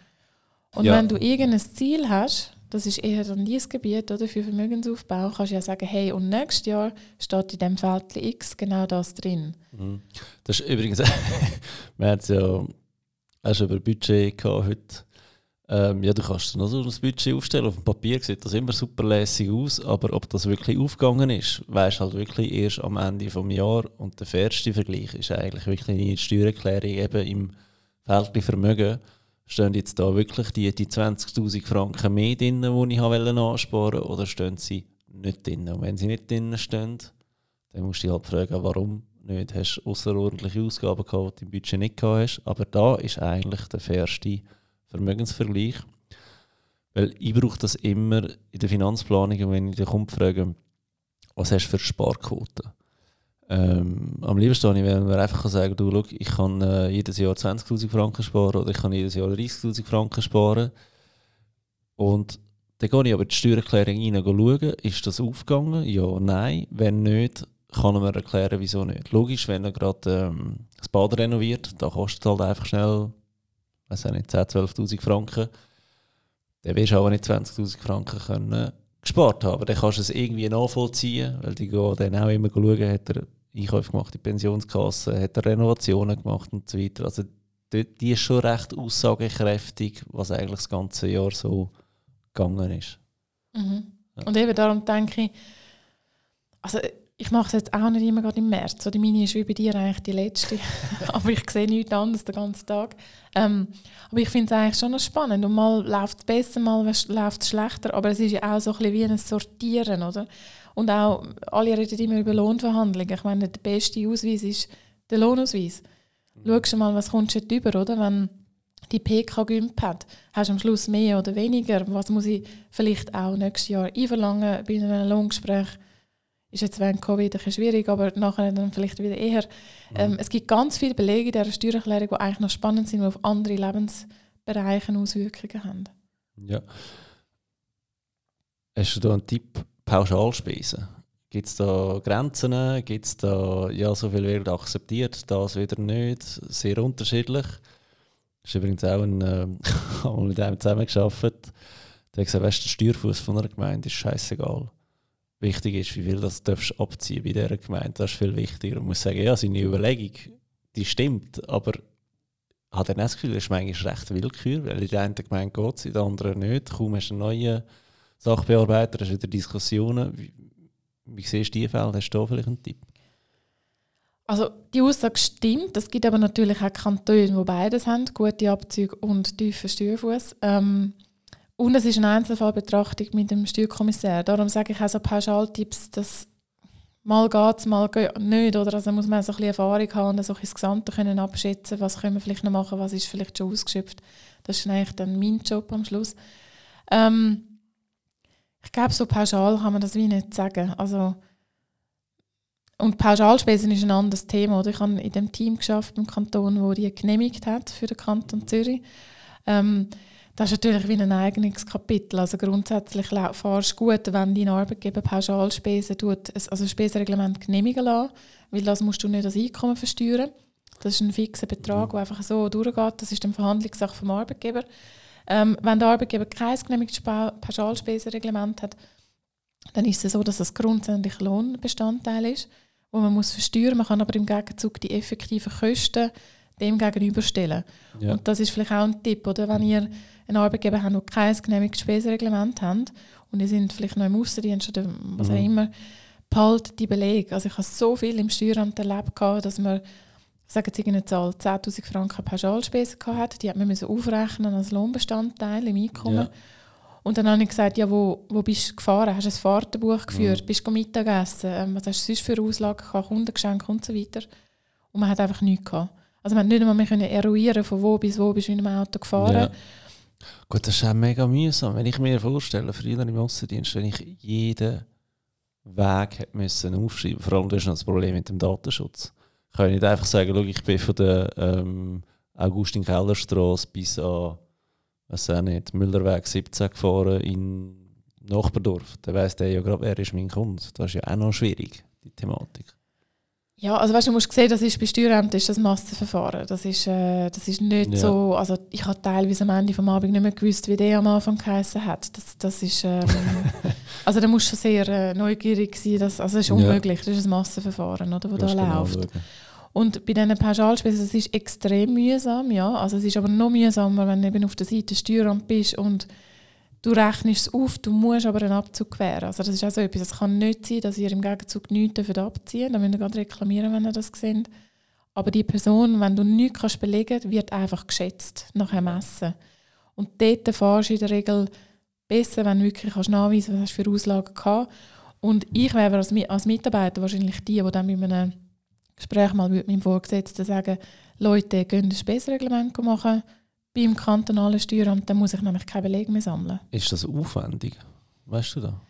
Und ja. wenn du irgendein Ziel hast, das ist eher dann dieses Gebiet oder, für Vermögensaufbau, kannst du ja sagen, hey, und nächstes Jahr steht in dem Feld X genau das drin. Mhm. Das ist übrigens, <laughs> wir hatten ja auch schon über Budget gehabt heute. Ähm, ja, du kannst noch so ein Budget aufstellen. Auf dem Papier sieht das immer super lässig aus, aber ob das wirklich aufgegangen ist, weißt halt wirklich erst am Ende des Jahres. Und der fairste Vergleich ist eigentlich wirklich die Steuererklärung eben im Feld Vermögen. Stehen jetzt da wirklich die, die 20'000 Franken mehr drin, die ich ansparen wollte, oder stehen sie nicht drin? Und wenn sie nicht drin stehen, dann musst du dich halt fragen, warum nicht. Hast du außerordentliche Ausgaben gehabt, die du im Budget nicht gehabt hast. Aber da ist eigentlich der fairste Vermögensvergleich. Weil ich brauche das immer in der Finanzplanung, wenn ich Kunden frage, was hast du für Sparquote? Ähm, am liebsten ich, wenn man einfach sagen kann, du, schau, ich kann äh, jedes Jahr 20'000 Franken sparen oder ich kann jedes Jahr 30'000 Franken sparen. Und dann gehe ich aber die Steuererklärung rein schauen, ist das aufgegangen? Ja, nein. Wenn nicht, kann man erklären, wieso nicht. Logisch, wenn er gerade ähm, das Bad renoviert, da kostet es halt einfach schnell weiß auch nicht, 10.000, 12'000 Franken, dann wirst du aber nicht 20'000 Franken können gespart haben. Dann kannst du es irgendwie nachvollziehen, weil die gehen dann auch immer schauen, hat er Einkäufe gemacht in Pensionskassen, hat er Renovationen gemacht und so weiter. Also die ist schon recht aussagekräftig, was eigentlich das ganze Jahr so gegangen ist. Mhm. Und eben darum denke ich, also ich mache es jetzt auch nicht immer gerade im März. Oder meine ist wie bei dir eigentlich die letzte. <laughs> aber ich sehe nichts anderes den ganzen Tag. Ähm, aber ich finde es eigentlich schon noch spannend. Und mal läuft es besser, mal läuft es schlechter. Aber es ist ja auch so ein bisschen wie ein Sortieren, oder? Und auch, alle reden immer über Lohnverhandlungen. Ich meine, der beste Ausweis ist der Lohnausweis. Mhm. Schau mal, was kommst du jetzt über, oder? Wenn die PK Gümp hat, hast du am Schluss mehr oder weniger. Was muss ich vielleicht auch nächstes Jahr einverlangen bei einem Lohngespräch? Ist jetzt während Covid ein schwierig, aber nachher dann vielleicht wieder eher. Mhm. Ähm, es gibt ganz viele Belege in dieser Steuererklärung, die eigentlich noch spannend sind, die auf andere Lebensbereiche Auswirkungen haben. Ja. Hast du da einen Tipp, Pauschalspesen? Gibt es da Grenzen? Gibt es da, ja, so viel wird akzeptiert, das wieder nicht? Sehr unterschiedlich. Das ist übrigens auch ein, äh, <laughs> mit einem zusammengearbeitet. Der hat gesagt, weißt, der Steuerfuß von einer Gemeinde ist scheißegal wichtig ist, wie viel das darfst abziehen bei dieser Gemeinde. Das ist viel wichtiger. Und muss sagen, ja, seine Überlegung, die stimmt, aber hat er das Gefühl, das ist manchmal recht Willkür, weil in der einen Gemeinde geht es, in der anderen nicht. Kaum hast du einen neuen Sachbearbeiter, hast du wieder Diskussionen. Wie, wie siehst du die Fälle? Hast du da vielleicht einen Tipp? Also die Aussage stimmt. Es gibt aber natürlich auch Kantone, die beides haben, gute Abzüge und tiefen Steuerfuß. Ähm, und es ist eine Einzelfallbetrachtung mit dem Steuerkommissär. Darum sage ich auch so Pauschaltipps, dass mal geht es, mal nicht. Oder also muss man so ein bisschen Erfahrung haben und so das Gesamte können abschätzen was können wir vielleicht noch machen, was ist vielleicht schon ausgeschöpft. Das ist eigentlich dann mein Job am Schluss. Ähm, ich glaube, so pauschal kann man das wie nicht sagen. Also, und Pauschalspesen ist ein anderes Thema. Oder? Ich habe in dem Team geschafft im Kanton, wo die genehmigt hat für den Kanton Zürich. Ähm, das ist natürlich wie ein eigenes Kapitel. Also grundsätzlich fahrst du gut, wenn dein Arbeitgeber Pauschalspesen tut, also Spesenreglement genehmigen lässt, weil das musst du nicht als Einkommen versteuern. Das ist ein fixer Betrag, mhm. der einfach so durchgeht. Das ist eine Verhandlungssache vom Arbeitgeber. Ähm, wenn der Arbeitgeber kein genehmigtes Pauschalspesenreglement hat, dann ist es so, dass es grundsätzlich Lohnbestandteil ist, wo man muss versteuern. Man kann aber im Gegenzug die effektiven Kosten dem gegenüberstellen. Ja. Und das ist vielleicht auch ein Tipp, oder? Wenn ihr einen Arbeitgeber habt, der kein genehmigtes Spesenreglement hat und ihr seid vielleicht noch im Aussendienst oder was mhm. auch immer, behaltet die Belege. Also ich habe so viel im Steueramt erlebt, dass man sagen Sie eine Zahl, 10'000 Franken Pauschalspesen hat, die hat man müssen aufrechnen als Lohnbestandteil im Einkommen. Ja. Und dann habe ich gesagt, ja, wo, wo bist du gefahren? Hast du ein Fahrtenbuch geführt? Mhm. Bist du Mittagessen? Ähm, was hast du sonst für Auslagen gehabt? Kundengeschenke und so weiter. Und man hat einfach nichts gehabt. Also konnte nicht einmal mehr eruieren, von wo bis wo bist du in einem Auto gefahren. Ja. Gut, das ist auch mega mühsam. Wenn ich mir vorstelle, früher im Außendienst, wenn ich jeden Weg müssen aufschreiben vor allem das ist noch das Problem mit dem Datenschutz. Ich kann nicht einfach sagen, schau, ich bin von der ähm, Augustin-Keller-Straße bis an, nicht, Müllerweg 17 gefahren in Nachbardorf. Dann weiss der ja gerade, wer ist mein Kunde. Das ist ja auch noch schwierig, die Thematik. Ja, also weißt, du musst sehen, das ist bei Steuerämtern ist das Massenverfahren. Das ist, äh, das ist nicht ja. so, also ich habe teilweise am Ende vom Abend nicht mehr gewusst, wie der am Anfang geheißen hat. Das, das ist, ähm, <laughs> also da musst du sehr äh, neugierig sein. Das, also das ist unmöglich, das ist ein Massenverfahren, oder, wo da läuft. Und bei diesen Pauschalspesen, es ist extrem mühsam, ja. Also es ist aber noch mühsamer, wenn du eben auf der Seite Steueramt bist und du rechnest es auf, du musst aber einen Abzug gewähren. Also das ist auch so etwas, es kann nicht sein, dass ihr im Gegenzug nichts abziehen dürft. Da müsst ihr reklamieren, wenn ihr das seht. Aber die Person, wenn du nichts kannst belegen kannst, wird einfach geschätzt nach Ermessen. Und dort fahrst du in der Regel besser, wenn du wirklich kannst nachweisen kannst, was hast für Auslagen gehabt. Und ich wäre als, als Mitarbeiter wahrscheinlich die, die dann mit einem Gespräch mal mit meinem Vorgesetzten sagen, Leute, gehen ein Spesreglement machen beim kantonalen Steueramt, dann muss ich nämlich keine Belege mehr sammeln. Ist das aufwendig? Weißt du da?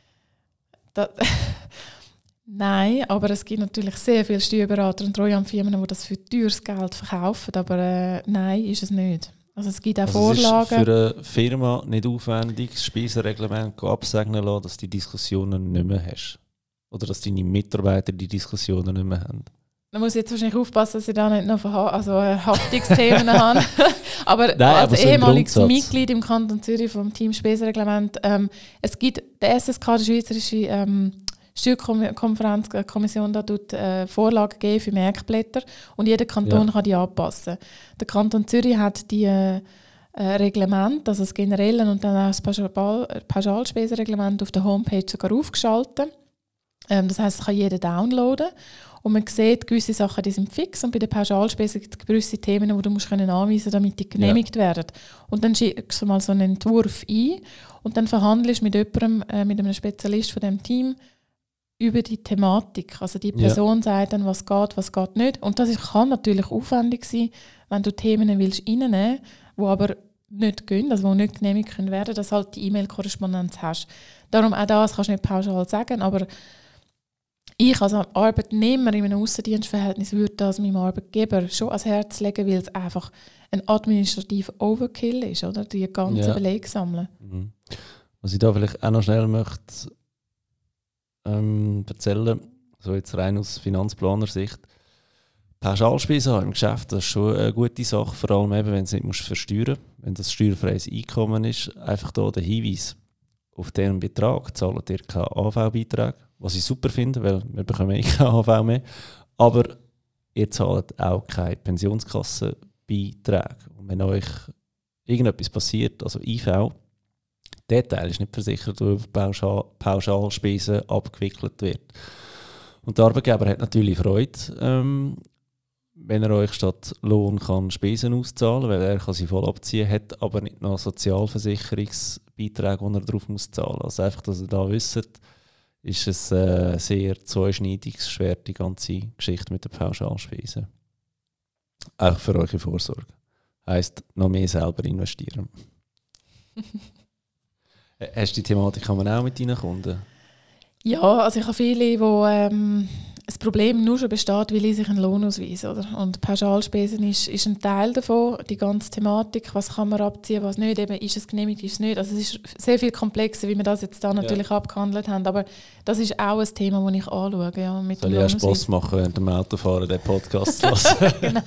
da <laughs> Nein, aber es gibt natürlich sehr viele Steuerberater und Treuhandfirmen, die das für teures Geld verkaufen, aber äh, nein, ist es nicht. Also es gibt auch also Vorlagen. Es ist für eine Firma nicht aufwendig, das Speisenreglement absegnen lassen, dass du die Diskussionen nicht mehr hast. Oder dass deine Mitarbeiter die Diskussionen nicht mehr haben. Da muss jetzt wahrscheinlich aufpassen, dass ich da nicht noch also, äh, Haftungsthemen <laughs> habe. aber Nein, als aber so ehemaliges Mitglied im Kanton Zürich vom Team Spesenreglement, ähm, es gibt der SSK, die Schweizerische ähm, Steuerkonferenz, äh, Kommission, da tut äh, Vorlagen geben für Merkblätter und jeder Kanton ja. kann die anpassen. Der Kanton Zürich hat die äh, äh Reglement, also das generelle und dann auch das Pauschalspesenreglement auf der Homepage sogar aufgeschaltet. Ähm, das heißt, es kann jeder downloaden und man sieht, gewisse Sachen die sind fix und bei den Pauschalspesen gibt es gewisse Themen, die du musst können anweisen musst, damit die genehmigt ja. werden. Und dann schickst du mal so einen Entwurf ein und dann verhandelst du mit jemandem, äh, mit einem Spezialist von dem Team über die Thematik. Also die Person ja. sagt dann, was geht, was geht nicht. Und das ist, kann natürlich aufwendig sein, wenn du Themen willst reinnehmen willst, die aber nicht gehen, also die nicht genehmigt werden können, dass halt die E-Mail-Korrespondenz hast. Darum auch das kannst du nicht pauschal sagen, aber ich als Arbeitnehmer in einem Außendienstverhältnis würde das meinem Arbeitgeber schon ans Herz legen, weil es einfach ein administrativer Overkill ist, oder? Die ganzen ja. Belege sammeln. Mhm. Was ich da vielleicht auch noch schnell möchte ähm, erzählen, so jetzt rein aus Finanzplaner-Sicht, Pauschalspeise im Geschäft, das ist schon eine gute Sache, vor allem eben, wenn du es nicht versteuern musst, wenn das steuerfreies Einkommen ist. Einfach hier der Hinweis, auf diesen Betrag zahlt ihr keinen AV-Beitrag was ich super finde, weil wir bekommen eh keine AV mehr. Aber ihr zahlt auch keine Pensionskassenbeiträge. Und wenn euch irgendetwas passiert, also IV, der Teil ist nicht versichert, der über Pauschal Pauschalspesen abgewickelt wird. Und der Arbeitgeber hat natürlich Freude, ähm, wenn er euch statt Lohn kann Spesen auszahlen weil er kann sie voll abziehen hat, aber nicht noch Sozialversicherungsbeiträge, die er darauf muss zahlen. Also einfach, dass ihr da wisst, ist es äh, sehr zweischneidiges die ganze Geschichte mit der Pauschalspesen. Auch für eure Vorsorge. Heißt noch mehr selber investieren. <laughs> Hast du die Thematik auch mit deinen Kunden? Ja, also ich habe viele, die ähm, das Problem nur schon besteht, weil ich sich einen Lohn ausweise. Oder? Und Pauschalspesen ist, ist ein Teil davon, die ganze Thematik, was kann man abziehen, was nicht, eben ist es genehmigt, ist es nicht. Also es ist sehr viel komplexer, wie wir das jetzt da natürlich ja. abgehandelt haben, aber das ist auch ein Thema, das ich anschaue. Ja, mit Soll ich auch Spass machen, während dem Autofahren den Podcast zu <laughs> hören? genau.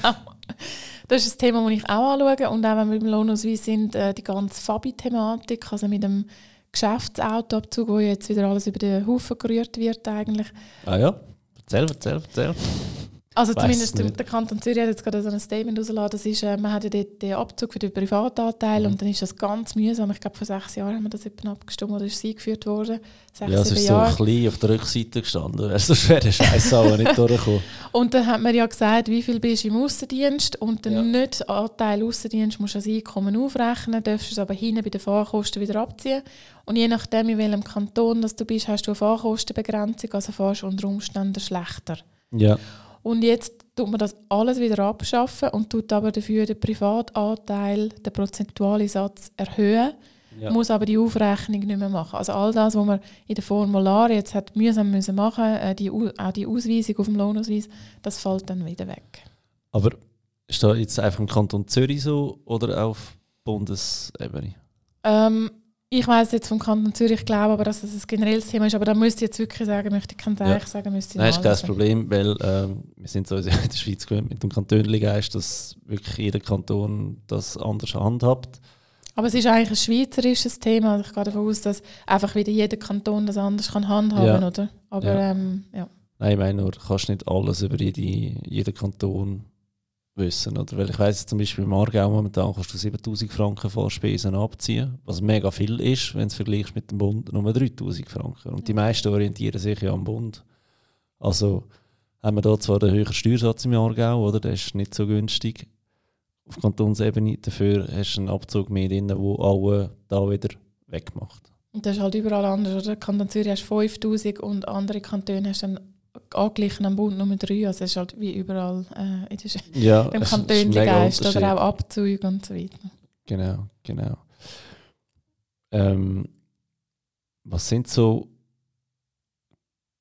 Das ist ein Thema, das ich auch anschaue und auch wenn wir beim Lohnausweis sind, äh, die ganze Fabi-Thematik, also mit dem Geschäftsautoabzug, wo jetzt wieder alles über den Haufen gerührt wird eigentlich. Ah ja? Erzähl, erzähl, erzähl. Also zumindest der, der Kanton Zürich hat jetzt gerade so ein Statement rausgelassen, das ist, äh, man hat ja den, den Abzug für den Privatanteil mhm. und dann ist das ganz mühsam. Ich glaube, vor sechs Jahren haben wir das etwa abgestimmt oder ist es eingeführt worden. Sechs, ja, es ist Jahre. so klein auf der Rückseite gestanden, wäre der Scheiß aber nicht <laughs> durchgekommen. Und dann hat man ja gesagt, wie viel bist du im Außendienst und den ja. nicht Anteil Außendienst musst du als Einkommen aufrechnen, darfst es aber hinten bei den Fahrkosten wieder abziehen. Und je nachdem, in welchem Kanton dass du bist, hast du eine Fahrkostenbegrenzung, also fährst du unter Umständen schlechter. Ja. Und jetzt tut man das alles wieder abschaffen und tut aber dafür den Privatanteil, den prozentualen Satz erhöhen, ja. muss aber die Aufrechnung nicht mehr machen. Also all das, was man in den Formularen jetzt hat mühsam müssen machen, äh, die, auch die Ausweisung auf dem Lohnausweis, das fällt dann wieder weg. Aber ist das jetzt einfach im Kanton Zürich so oder auf Bundesebene? Ähm, ich weiß jetzt vom Kanton Zürich, ich glaube aber, dass das ein generelles Thema ist, aber da müsste ich jetzt wirklich sagen, möchte ich kein Zeichen ja. sagen, müsste ich Nein, ist kein Problem, weil ähm, wir sind so in der Schweiz gewöhnt mit dem Kantönligeist, dass wirklich jeder Kanton das anders handhabt. Aber es ist eigentlich ein schweizerisches Thema. Also ich gehe davon aus, dass einfach wieder jeder Kanton das anders kann handhaben, ja. oder? Aber ja. Ähm, ja. Nein, ich meine nur, du kannst nicht alles über jede, jeden Kanton wissen. Oder? Weil ich weiss zum Beispiel im Aargau momentan kannst du 7000 Franken Vorspesen abziehen, was mega viel ist, wenn du es vergleichst mit dem Bund, nur 3000 Franken. Und die meisten orientieren sich ja am Bund. Also haben wir da zwar den höheren Steuersatz im Aargau, oder? Der ist nicht so günstig auf Kantonsebene. Dafür hast du einen Abzug mehr drin, der alle da wieder wegmacht. Und das ist halt überall anders, oder? Kanton Zürich hast 5000 und andere Kantone hast dann angeglichen am Bund Nummer 3. Also es ist halt wie überall äh, in der, ja, <laughs> im Kanton Geist oder auch Abzüge und so weiter. Genau, genau. Ähm, was sind so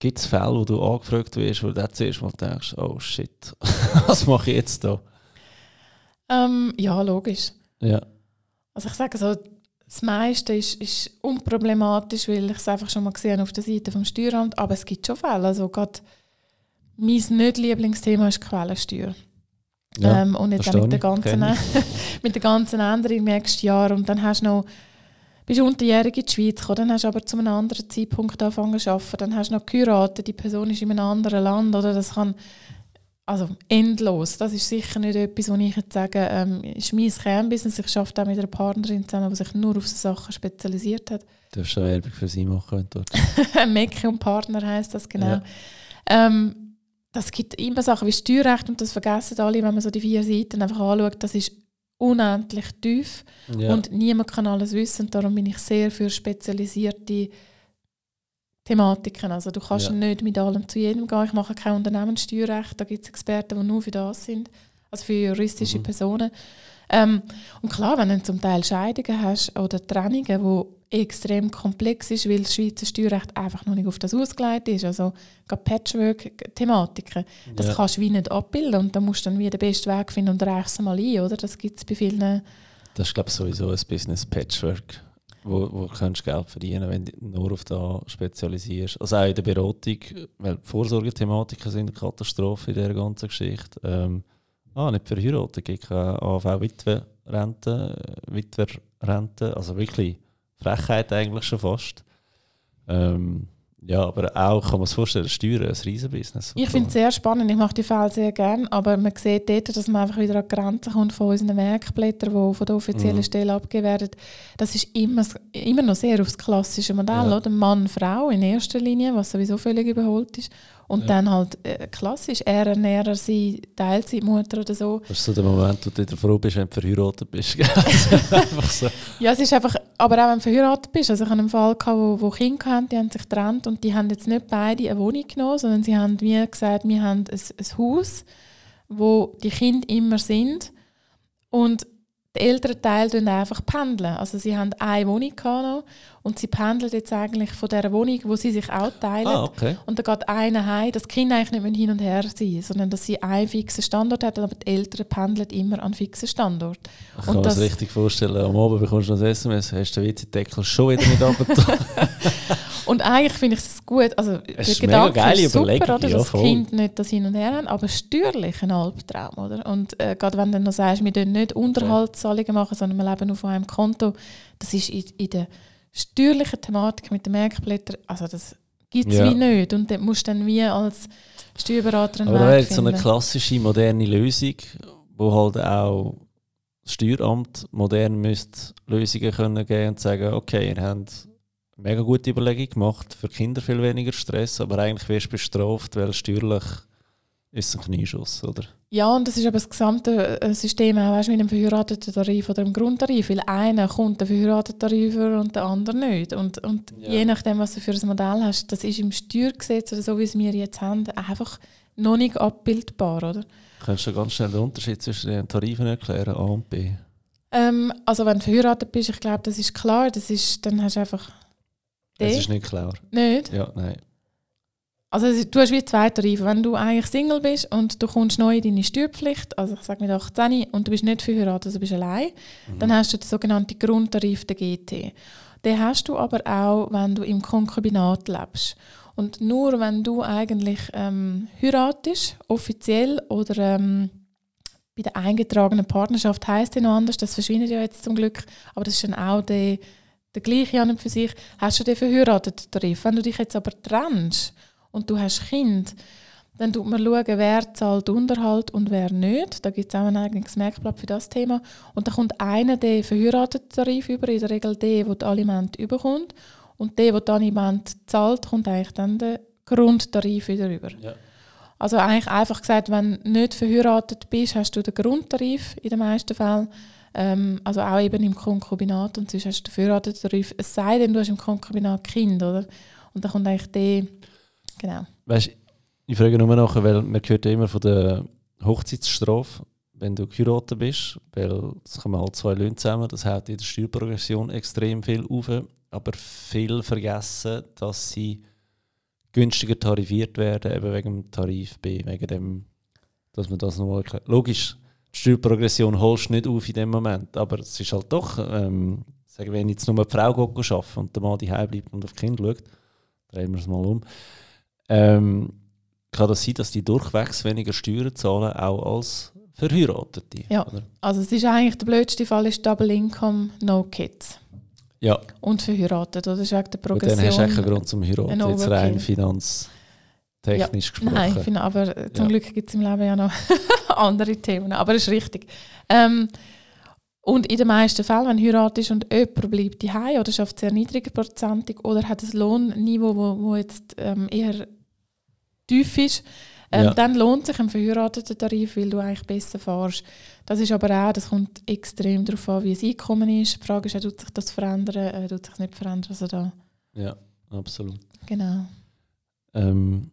Gibt es Fälle, wo du angefragt wirst, wo du zuerst mal denkst, oh shit, <laughs> was mache ich jetzt da? Ähm, ja, logisch. Ja. Also ich sage so, das meiste ist, ist unproblematisch, weil ich es einfach schon mal gesehen auf der Seite vom Steueramt, aber es gibt schon Fälle. Also gerade mein nicht Lieblingsthema ist Quellensteuer. Ja, ähm, und jetzt auch mit der, ganzen, <laughs> mit der ganzen Änderung im nächsten Jahr. Und dann hast du noch bist unterjährig in die Schweiz gekommen, dann hast du aber zu einem anderen Zeitpunkt angefangen zu arbeiten, dann hast du noch geheiratet, die Person ist in einem anderen Land, oder das kann, also endlos, das ist sicher nicht etwas, wo ich jetzt sage, ähm, ist mein Kernbusiness, ich arbeite auch mit einer Partnerin zusammen, die sich nur auf so Sachen spezialisiert hat. Du darfst auch Werbung für sie machen, wenn dort. <laughs> Mecke und Partner heisst das genau. Ja. Ähm, das gibt immer Sachen wie Steuerrecht und das vergessen alle, wenn man so die vier Seiten einfach anschaut, das ist unendlich tief ja. und niemand kann alles wissen. Darum bin ich sehr für spezialisierte Thematiken. Also du kannst ja. nicht mit allem zu jedem gehen. Ich mache kein Unternehmenssteuerrecht. Da gibt es Experten, die nur für das sind, also für juristische mhm. Personen. Ähm, und klar, wenn du zum Teil Scheidungen hast oder Trennungen, wo extrem komplex ist, weil das Schweizer Steuerrecht einfach noch nicht auf das ausgelegt ist. Also Patchwork-Thematiken, das ja. kannst du wie nicht abbilden und da musst du dann wie den besten Weg finden und reichst es mal ein, oder? Das gibt es bei vielen... Das ist glaube ich sowieso ein Business Patchwork, wo, wo du Geld verdienen wenn du nur auf da spezialisierst. Also auch in der Beratung, weil Vorsorgethematiken sind eine Katastrophe in dieser ganzen Geschichte. Ähm, ah, nicht verheiratet, gibt keine AV-Witwerrente, Witwerrente, also wirklich Frechheit eigentlich schon fast. Ähm, ja, aber auch, kann man sich vorstellen, Steuern ein Riesenbusiness. Ich finde es sehr spannend, ich mache die Fälle sehr gerne, aber man sieht dort, dass man einfach wieder an die Grenzen kommt von unseren Merkblättern, die von der offiziellen mhm. Stelle abgegeben werden. Das ist immer, immer noch sehr auf das klassische Modell, ja. oder? Mann-Frau in erster Linie, was sowieso völlig überholt ist. Und ja. dann halt äh, klassisch, er ernährer sie, Teilzeitmutter oder so. Das ist so der Moment, wo du wieder froh bist, wenn du verheiratet bist. <laughs> so. Ja, es ist einfach, aber auch wenn du verheiratet bist. Also ich hatte einen Fall, gehabt, wo, wo Kinder hatten, die haben sich getrennt und die haben jetzt nicht beide eine Wohnung genommen, sondern sie haben mir gesagt, wir haben ein, ein Haus, wo die Kinder immer sind. Und der ältere Teil pendeln einfach pendeln. Also sie haben eine Wohnung noch und sie pendeln jetzt eigentlich von der Wohnung, wo sie sich auch teilen. Ah, okay. Und da geht einer heim, dass die Kinder eigentlich nicht hin und her sein sondern dass sie einen fixen Standort haben, aber die Eltern pendeln immer an einen fixen Standort. Ich kann mir das richtig vorstellen. Am Abend bekommst du noch ein SMS, hast du den WC-Deckel schon wieder nicht runter. <laughs> Und eigentlich finde ich es gut. Also, es der Gedanke ist super, oder, dass ja, das Kind nicht das hin und her haben, aber steuerlich ein Albtraum. Oder? Und äh, gerade wenn du noch sagst, wir dürfen nicht Unterhaltszahlungen machen, sondern wir leben auf einem Konto, das ist in, in der steuerlichen Thematik mit den Merkblättern, also das gibt es ja. wie nicht. Und dann musst du dann wie als Steuerberater einen Aber da wäre so eine klassische, moderne Lösung, wo halt auch das Steueramt modern müsste Lösungen können geben und sagen, okay, ihr habt mega gute Überlegung gemacht, für Kinder viel weniger Stress, aber eigentlich wirst du bestraft, weil steuerlich ist ein Knieschuss, oder? Ja, und das ist aber das gesamte äh, System weißt, mit dem verheirateten Tarif oder dem Grundtarif, weil einer kommt den verheirateten Tarif und der andere nicht. Und, und ja. je nachdem, was du für ein Modell hast, das ist im Steuergesetz oder so, wie es wir jetzt haben, einfach noch nicht abbildbar, oder? Kannst du ganz schnell den Unterschied zwischen den Tarifen erklären, A und B? Ähm, also wenn du verheiratet bist, ich glaube, das ist klar, das ist, dann hast du einfach das ist nicht klar. Nicht? Ja, nein. Also du hast wie zwei Tarife. Wenn du eigentlich Single bist und du kommst neu in deine Steuerpflicht, also ich sage mit 18 und du bist nicht verheiratet, also du bist allein, mhm. dann hast du den sogenannten Grundtarif der GT. Den hast du aber auch, wenn du im Konkubinat lebst. Und nur wenn du eigentlich ähm, heiratest, offiziell oder ähm, bei der eingetragenen Partnerschaft heißt es noch anders, das verschwindet ja jetzt zum Glück, aber das ist dann auch der der gleiche an und für sich, hast du den verheirateten Tarif. Wenn du dich jetzt aber trennst und du hast Kind, dann tut man schauen, wer zahlt Unterhalt und wer nicht. Da gibt es auch ein eigenes Merkblatt für das Thema. Und dann kommt einer den verheirateten Tarif über, in der Regel der, der die Alimente überkommt. Und der, der die Alimente zahlt, kommt eigentlich dann den Grundtarif wieder über. Ja. Also eigentlich einfach gesagt, wenn du nicht verheiratet bist, hast du den Grundtarif in den meisten Fällen. Ähm, also auch eben im Konkubinat und sonst hast du den verheirateten Tarif. Es sei denn, du hast im Konkubinat Kind, oder? Und dann kommt eigentlich der, genau. Weißt, ich frage nur nachher, weil man hört ja immer von der Hochzeitsstrafe, wenn du geheiratet bist, weil es kommen halt zwei Löhne zusammen, das hat in der Steuerprogression extrem viel auf, aber viel vergessen, dass sie günstiger tarifiert werden, eben wegen dem Tarif B, wegen dem, dass man das nochmal Logisch, die Steuerprogression holst du nicht auf in dem Moment, aber es ist halt doch, ähm, sagen, wenn jetzt nur die Frau arbeiten und der Mann die bleibt und auf die Kinder schaut, drehen wir es mal um, ähm, kann das sein, dass die durchwegs weniger Steuern zahlen, auch als Verheiratete? Ja, oder? also es ist eigentlich der blödste Fall ist Double Income, No Kids. Ja. Und verheiratet, oder? Das ist der Progression. Und dann hast du einen Grund zum Heiraten, jetzt rein finanztechnisch ja. gesprochen. Nein, aber zum ja. Glück gibt es im Leben ja noch <laughs> andere Themen, aber das ist richtig. Ähm, und in den meisten Fällen, wenn du heiratest und jemand bleibt daheim oder schafft sehr niedrigprozentig oder hat ein Lohnniveau, wo, wo jetzt ähm, eher tief ist, ähm, ja. dann lohnt sich ein verheirateter Tarif, weil du eigentlich besser fährst. Das ist aber auch, das kommt extrem darauf an, wie das Einkommen ist. Die Frage ist, tut sich das verändern, äh, tut sich nicht verändern. Also da. Ja, absolut. Genau. Ähm,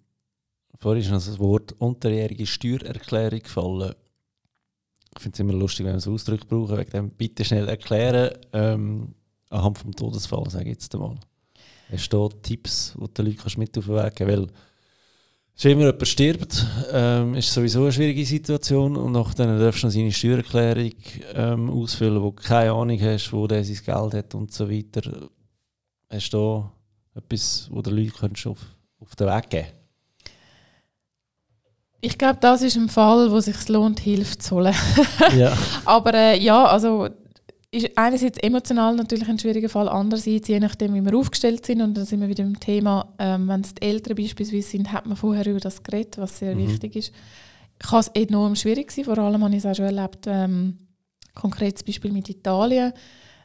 vorhin ist noch das Wort unterjährige Steuererklärung gefallen. Ich finde es immer lustig, wenn wir so Ausdruck brauchen, wegen dem bitte schnell erklären, ähm, anhand vom Todesfall, sage ich jetzt einmal. Du Tipps, die du den Leuten mit auf den Weg geben kannst? wenn jemand stirbt, ähm, ist sowieso eine schwierige Situation und nachher darfst du noch seine Steuererklärung ähm, ausfüllen, wo du keine Ahnung hast, wo der sein Geld hat und so weiter. Hast du da etwas, wo du den Leuten auf, auf den Weg geben Ich glaube, das ist ein Fall, wo es sich lohnt, Hilfe zu holen. <laughs> ja. Aber äh, ja, also ist einerseits emotional natürlich ein schwieriger Fall, andererseits je nachdem, wie wir aufgestellt sind und dann sind wir wieder im Thema, ähm, wenn es die Eltern beispielsweise sind, hat man vorher über das geredet, was sehr mhm. wichtig ist. Kann es enorm schwierig sein, vor allem habe ich es auch schon erlebt, ähm, konkretes Beispiel mit Italien.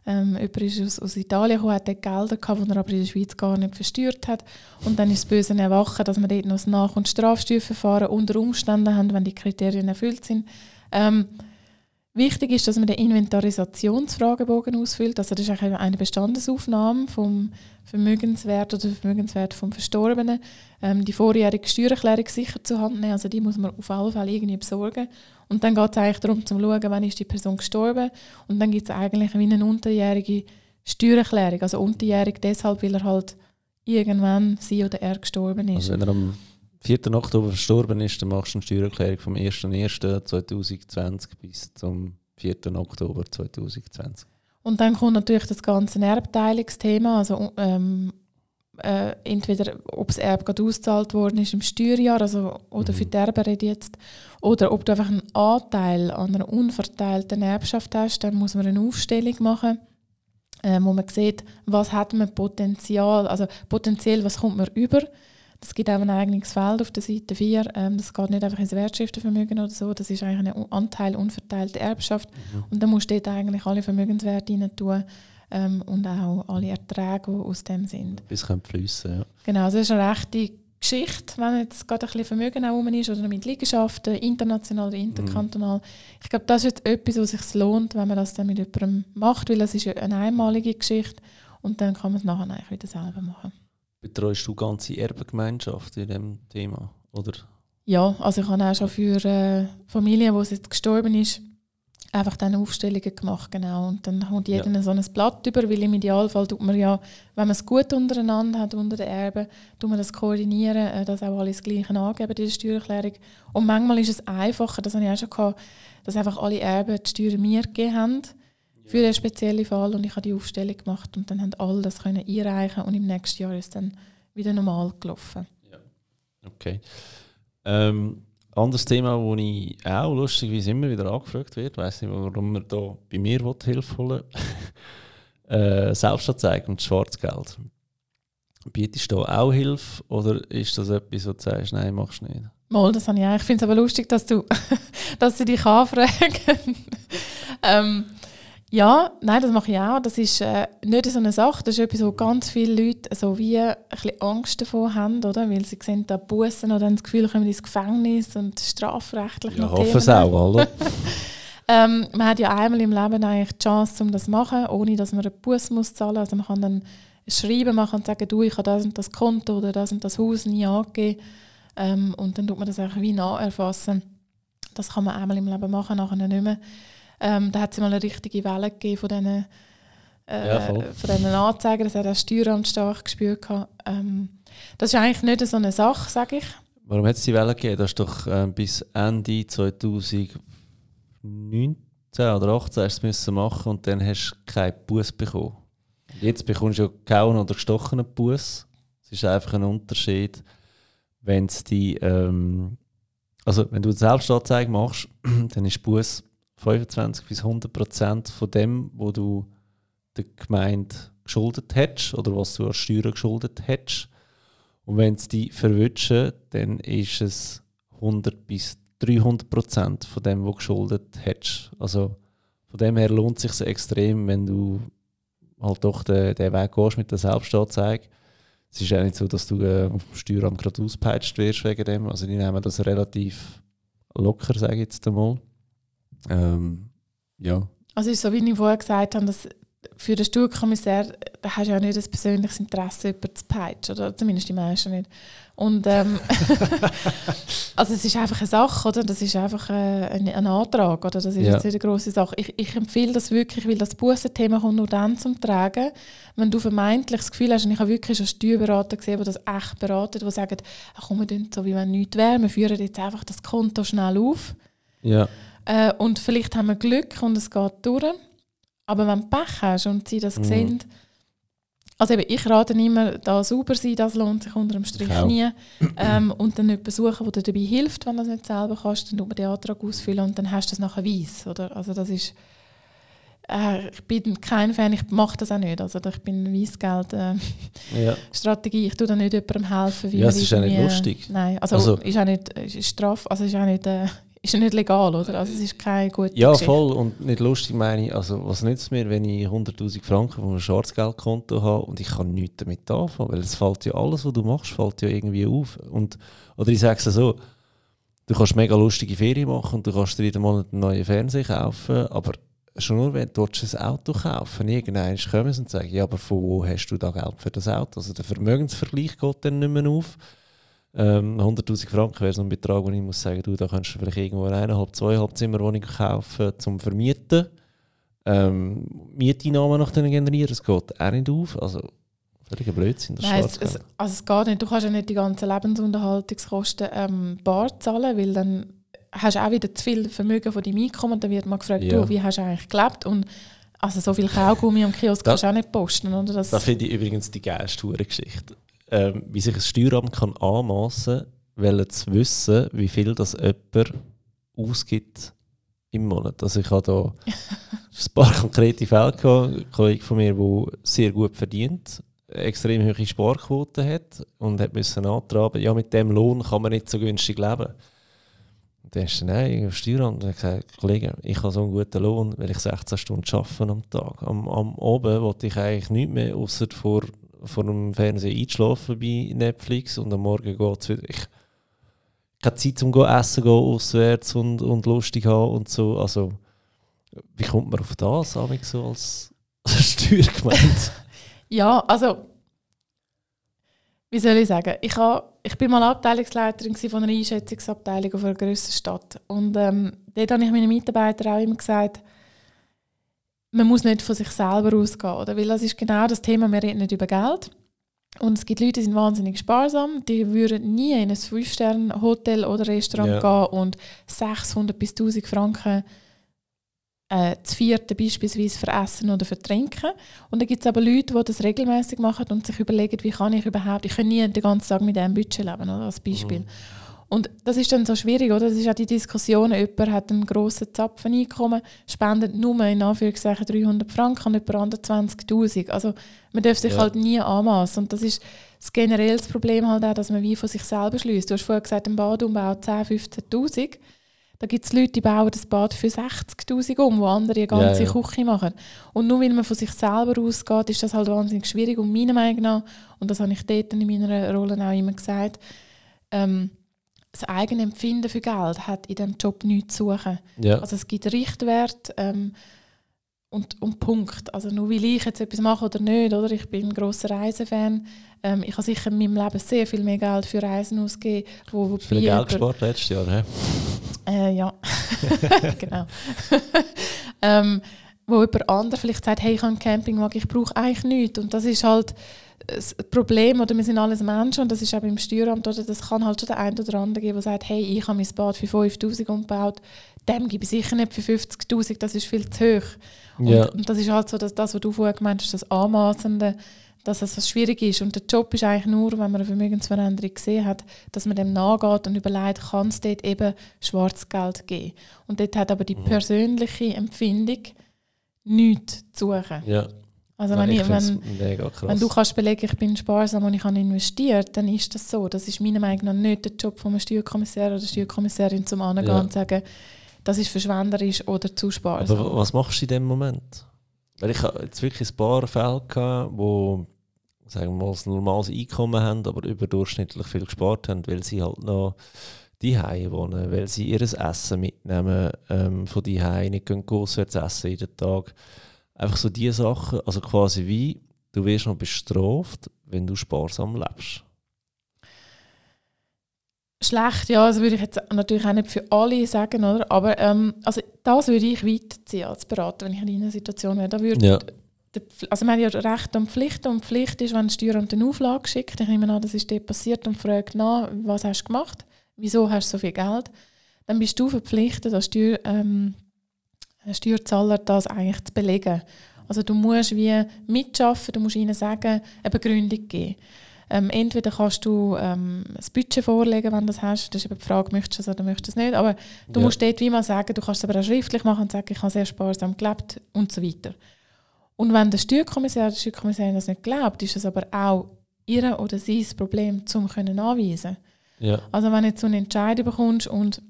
Ähm, jemand ist aus, aus Italien gekommen, hat dort Gelder gehabt, die er aber in der Schweiz gar nicht versteuert hat. Und dann ist das böse Erwachen, dass wir dort noch das Nach- und Strafsteuerverfahren unter Umständen haben, wenn die Kriterien erfüllt sind. Ähm, Wichtig ist, dass man den Inventarisationsfragebogen ausfüllt. Also das ist eine Bestandesaufnahme vom Vermögenswert oder Vermögenswert vom Verstorbenen. Ähm, die vorjährige Steuererklärung sicher zur Hand nehmen. Also die muss man auf alle Fälle irgendwie besorgen. Und dann geht es eigentlich darum, zu schauen, wann ist die Person gestorben. Und dann gibt es eigentlich wie eine unterjährige Steuererklärung. Also unterjährig deshalb, weil er halt irgendwann sie oder er gestorben ist. Also wenn er am 4. Oktober verstorben ist, dann machst du eine Steuererklärung vom 1.1.2020 bis zum 4. Oktober 2020. Und dann kommt natürlich das ganze Erbteilungsthema, also ähm, äh, entweder ob das Erbe gerade ausgezahlt worden ist im Steuerjahr, also, oder mhm. für die Erbe jetzt, oder ob du einfach einen Anteil an einer unverteilten Erbschaft hast, dann muss man eine Aufstellung machen, äh, wo man sieht, was hat man Potenzial, also potenziell, was kommt man über, es gibt auch ein eigenes Feld auf der Seite 4. Ähm, das geht nicht einfach ins Wertschriftenvermögen oder so. Das ist eigentlich ein Anteil unverteilte Erbschaft. Mhm. Und dann musst du dort eigentlich alle Vermögenswerte rein tun ähm, und auch alle Erträge, die aus dem sind. Bis können fließen, ja. Genau, also das ist eine rechte Geschichte, wenn jetzt gerade ein bisschen Vermögen auch ist oder mit Liegenschaften, international oder interkantonal. Mhm. Ich glaube, das ist jetzt etwas, was sich lohnt, wenn man das dann mit jemandem macht, weil es ist eine einmalige Geschichte und dann kann man es nachher eigentlich wieder selber machen. Betreust du ganze Erbengemeinschaft in diesem Thema? Oder? Ja, also ich habe auch schon für äh, Familien, wo es jetzt gestorben ist, einfach dann Aufstellungen gemacht, genau. Und dann kommt jeder ja. so ein Blatt über, weil im Idealfall tut man ja, wenn man es gut untereinander hat, unter den Erben, tut man das koordinieren, äh, dass auch alle das Gleiche angeben in der Steuererklärung. Und manchmal ist es einfacher, das habe ich auch schon gehabt, dass einfach alle Erben die Steuern mir gegeben haben für einen speziellen Fall und ich habe die Aufstellung gemacht und dann haben alle das können einreichen und im nächsten Jahr ist es dann wieder normal gelaufen. Ja. Okay. Ähm, anderes Thema, wo ich auch lustig wie es immer wieder angefragt wird, weiß nicht, warum man da bei mir Hilfe holen <laughs> äh, Selbstanzeigen und Schwarzgeld. Bietest du auch Hilfe oder ist das etwas, wo du sagst, nein, machst du nicht? Mal, das habe ich auch. Ich finde es aber lustig, dass, du, <laughs> dass sie dich anfragen. <laughs> ähm, ja, nein, das mache ich auch. Das ist äh, nicht so eine Sache. Das ist etwas, wo ganz viele Leute so wie ein bisschen Angst davor haben, oder? Weil sie sehen da Bussen oder haben das Gefühl, kommen ins Gefängnis und strafrechtlich Ja, hoffen es auch, oder? <laughs> ähm, man hat ja einmal im Leben eigentlich die Chance, um das zu machen, ohne dass man einen Bus muss zahlen muss. Also man kann dann Schreiben machen und sagen, du, ich habe das und das Konto oder das und das Haus nie angegeben. Ähm, und dann tut man das einfach wie nacherfassen. Das kann man einmal im Leben machen, nachher nicht mehr. Ähm, da hat es mal eine richtige Welle gegeben von diesen, äh, ja, von diesen Anzeigen. Das hat auch Steueramt stark gespürt. Ähm, das ist eigentlich nicht so eine Sache, sage ich. Warum hat es die Welle gegeben? Das ist doch äh, bis Ende 2019 oder 2018 hast du es machen und dann hast du keinen Bus bekommen. Jetzt bekommst du ja keinen oder gestochenen Bus. Es ist einfach ein Unterschied, wenn es die, ähm, also wenn du eine Selbstanzeige machst, <clears throat> dann ist Bus 25 bis 100 Prozent von dem, wo du der Gemeinde geschuldet hättest oder was du als Steuern geschuldet hättest. Und wenn es die verwischen, dann ist es 100 bis 300 Prozent von dem, was du geschuldet hättest. Also von dem her lohnt es sich extrem, wenn du halt doch den, den Weg gehst mit der Selbstanzeige. Es ist auch nicht so, dass du äh, auf dem Steueramt gerade auspeitscht wirst wegen dem. Also die nehmen das relativ locker, sage ich jetzt einmal. Ähm, ja. Also ist so, wie ich vorher gesagt habe, dass für den Steuerkommissar da hast du ja nicht ein persönliches Interesse, jemanden zu peitschen, oder zumindest die meisten nicht. Und ähm, <laughs> <laughs> also es ist einfach eine Sache, oder? Das ist einfach äh, ein, ein, Antrag, oder? Das ist ja. jetzt eine grosse Sache. Ich, ich empfehle das wirklich, weil das Bussenthema kommt nur dann zum Tragen, wenn du vermeintlich das Gefühl hast, und ich habe wirklich einen Steuerberater gesehen, der das echt beratet, der sagt, ach komm, wir so, wie wenn nichts wäre, wir führen jetzt einfach das Konto schnell auf. Ja. Äh, und vielleicht haben wir Glück und es geht durch. Aber wenn du Pech hast und sie das mhm. sehen, also eben, ich rate immer, da sauber sein, das lohnt sich unter dem Strich nie. Ähm, und dann jemanden suchen, der dir dabei hilft, wenn du das nicht selber kannst, dann tut man den Antrag ausfüllen und dann hast du das nachher weiss, oder? Also das ist, äh, ich bin kein Fan, ich mache das auch nicht, also ich bin Weissgeld-Strategie, äh, ja. ich tue da nicht jemandem helfen, wie Ja, es ist auch nicht lustig. Nein, also, also ist auch nicht ist Straf, also ist auch nicht... Äh, ist ja nicht legal, oder? Also es ist keine gute Ja, Geschichte. voll. Und nicht lustig meine ich, also was nützt es mir, wenn ich 100'000 Franken von einem Schwarzgeldkonto habe und ich kann nichts damit anfangen, weil es fällt ja alles, was du machst, fällt ja irgendwie auf. Und, oder ich sage es so, du kannst mega lustige Ferien machen und du kannst dir jeden Monat einen neuen Fernseher kaufen, aber schon nur, wenn du ein Auto kaufen irgendwann kommen sie und sagen, ja, aber von wo hast du da Geld für das Auto? Also der Vermögensvergleich geht dann nicht mehr auf. Ähm, 100'000 Franken wäre so ein Betrag, wo ich muss sagen, du, da kannst du vielleicht irgendwo eine eineinhalb, zweieinhalb Zimmerwohnung kaufen zum Vermieten. Ähm, Mieteinnahmen noch dann generieren, das geht auch nicht auf. Also völliger Blödsinn, das Nein, es, es, also es geht nicht. Du kannst ja nicht die ganzen Lebensunterhaltungskosten ähm, bar zahlen, weil dann hast du auch wieder zu viel Vermögen von deinem Einkommen und dann wird man gefragt, ja. du, wie hast du eigentlich gelebt? Und also so viel Kaugummi am Kiosk da, kannst du auch nicht posten. Oder? Das, das finde ich übrigens die geilste Geschichte ähm, wie sich ein Steueramt kann anmassen kann, zu wissen, wie viel das jemand ausgibt im Monat. Also ich habe da <laughs> ein paar konkrete Fälle gehabt, ein Kollege von mir, der sehr gut verdient, extrem hohe Sparquote hat und hat müssen antragen, ja mit dem Lohn kann man nicht so günstig leben. Und dann ist er nein, Steueramt und hat gesagt, Kollege, ich habe so einen guten Lohn, weil ich 16 Stunden arbeite am Tag. Am, am Oben wollte ich eigentlich nichts mehr, außer vor vor dem Fernsehen einschlafen bei Netflix und am Morgen geht es wieder. Ich keine Zeit zum Essen gehen auswärts und, und lustig haben und so. Also, wie kommt man auf das, so als, <laughs> Steuergemeinde? <laughs> ja, also, wie soll ich sagen? Ich, habe, ich bin mal Abteilungsleiterin von einer Einschätzungsabteilung auf einer grösseren Stadt. Und ähm, dort habe ich meinen Mitarbeitern auch immer gesagt, man muss nicht von sich selber ausgehen, oder? Weil das ist genau das Thema, wir reden nicht über Geld. Und es gibt Leute, die sind wahnsinnig sparsam, die würden nie in ein 5-Sterne-Hotel oder Restaurant yeah. gehen und 600 bis 1000 Franken äh, zu vierten beispielsweise für Essen oder für Trinken. Und dann gibt es aber Leute, die das regelmäßig machen und sich überlegen, wie kann ich überhaupt, ich kann nie den ganzen Tag mit diesem Budget leben, oder, als Beispiel. Mhm. Und das ist dann so schwierig, oder? Das ist auch die Diskussion, jemand hat einen grossen Zapfeneinkommen, spendet nur in Anführungszeichen 300 Franken und jemand 20'000. Also man darf sich ja. halt nie anmassen. Und das ist das generelle Problem halt auch, dass man wie von sich selber schließt. Du hast vorher gesagt, ein Badumbau 10'000, 15'000. Da gibt es Leute, die bauen das Bad für 60'000 um, wo andere eine ganze ja, ja. Küche machen. Und nur weil man von sich selber ausgeht, ist das halt wahnsinnig schwierig. Und meiner Meinung nach, und das habe ich dort in meiner Rolle auch immer gesagt, ähm, das eigene Empfinden für Geld hat in diesem Job nichts zu suchen. Ja. Also es gibt Richtwert ähm, und, und Punkt. Also nur weil ich jetzt etwas mache oder nicht, oder? ich bin ein grosser Reisefan, ähm, ich habe sicher in meinem Leben sehr viel mehr Geld für Reisen ausgegeben. Wo, wo viel Geld gespart letztes Jahr, hä? Äh, ja, <laughs> genau. <laughs> ähm, wo jemand anderes vielleicht sagt, hey, ich habe einen Campingwagen, ich brauche eigentlich nichts. Und das ist halt das Problem, oder wir sind alles Menschen und das ist auch beim Steueramt, oder das kann halt schon der eine oder andere geben, der sagt, hey, ich habe mein Bad für 5000 umgebaut, dem gebe ich sicher nicht für 50'000, das ist viel zu hoch. Und, ja. und das ist halt so, dass das, was du vorher gemeint hast, das Anmaßende, dass es was schwierig ist. Und der Job ist eigentlich nur, wenn man eine Vermögensveränderung gesehen hat, dass man dem nachgeht und überlegt, kann es dort eben Schwarzgeld geben. Und dort hat aber die mhm. persönliche Empfindung nichts zu suchen. Ja. Also wenn, ich, wenn, wenn, du kannst belegen, ich bin sparsam und ich habe investiert, dann ist das so. Das ist meiner Meinung nach nicht der Job von einem Steuerkommissar oder Steuerkommissarin zum Angehen ja. und sagen, das ist verschwenderisch oder zu sparsam. Aber was machst du in dem Moment? Weil ich jetzt wirklich ein paar Fälle gehabt, wo sagen wir mal, ein normales Einkommen haben, aber überdurchschnittlich viel gespart haben, weil sie halt noch die wohnen, weil sie ihr Essen mitnehmen ähm, von die nicht gehen auswärts essen jeden Tag. Einfach so diese Sachen, also quasi wie, du wirst noch bestraft, wenn du sparsam lebst. Schlecht, ja, das würde ich jetzt natürlich auch nicht für alle sagen, oder? Aber ähm, also das würde ich weiterziehen als Berater, wenn ich in einer Situation wäre. Da würde ja also wir haben ja Recht und Pflicht und Pflicht ist, wenn ein Steueramt eine Auflage schickt, ich nehme an, das ist dort passiert und fragt nach, was hast du gemacht, wieso hast du so viel Geld, dann bist du verpflichtet, als Steuer, ähm, Steuerzahler das eigentlich zu belegen. Also du musst wie mitschaffen, du musst ihnen sagen, eine Begründung geben. Ähm, entweder kannst du ähm, das Budget vorlegen, wenn du das hast. Das ist eben die Frage, möchtest du das oder möchtest du es nicht. Aber du ja. musst dort wie mal sagen, du kannst es aber auch schriftlich machen und sagen, ich habe sehr sparsam gelebt und so weiter. Und wenn der Steuerkommissar oder Steuerkommissarin das nicht glaubt, ist es aber auch ihr oder sein Problem, um können anweisen. Ja. Also wenn du jetzt so eine Entscheidung bekommst und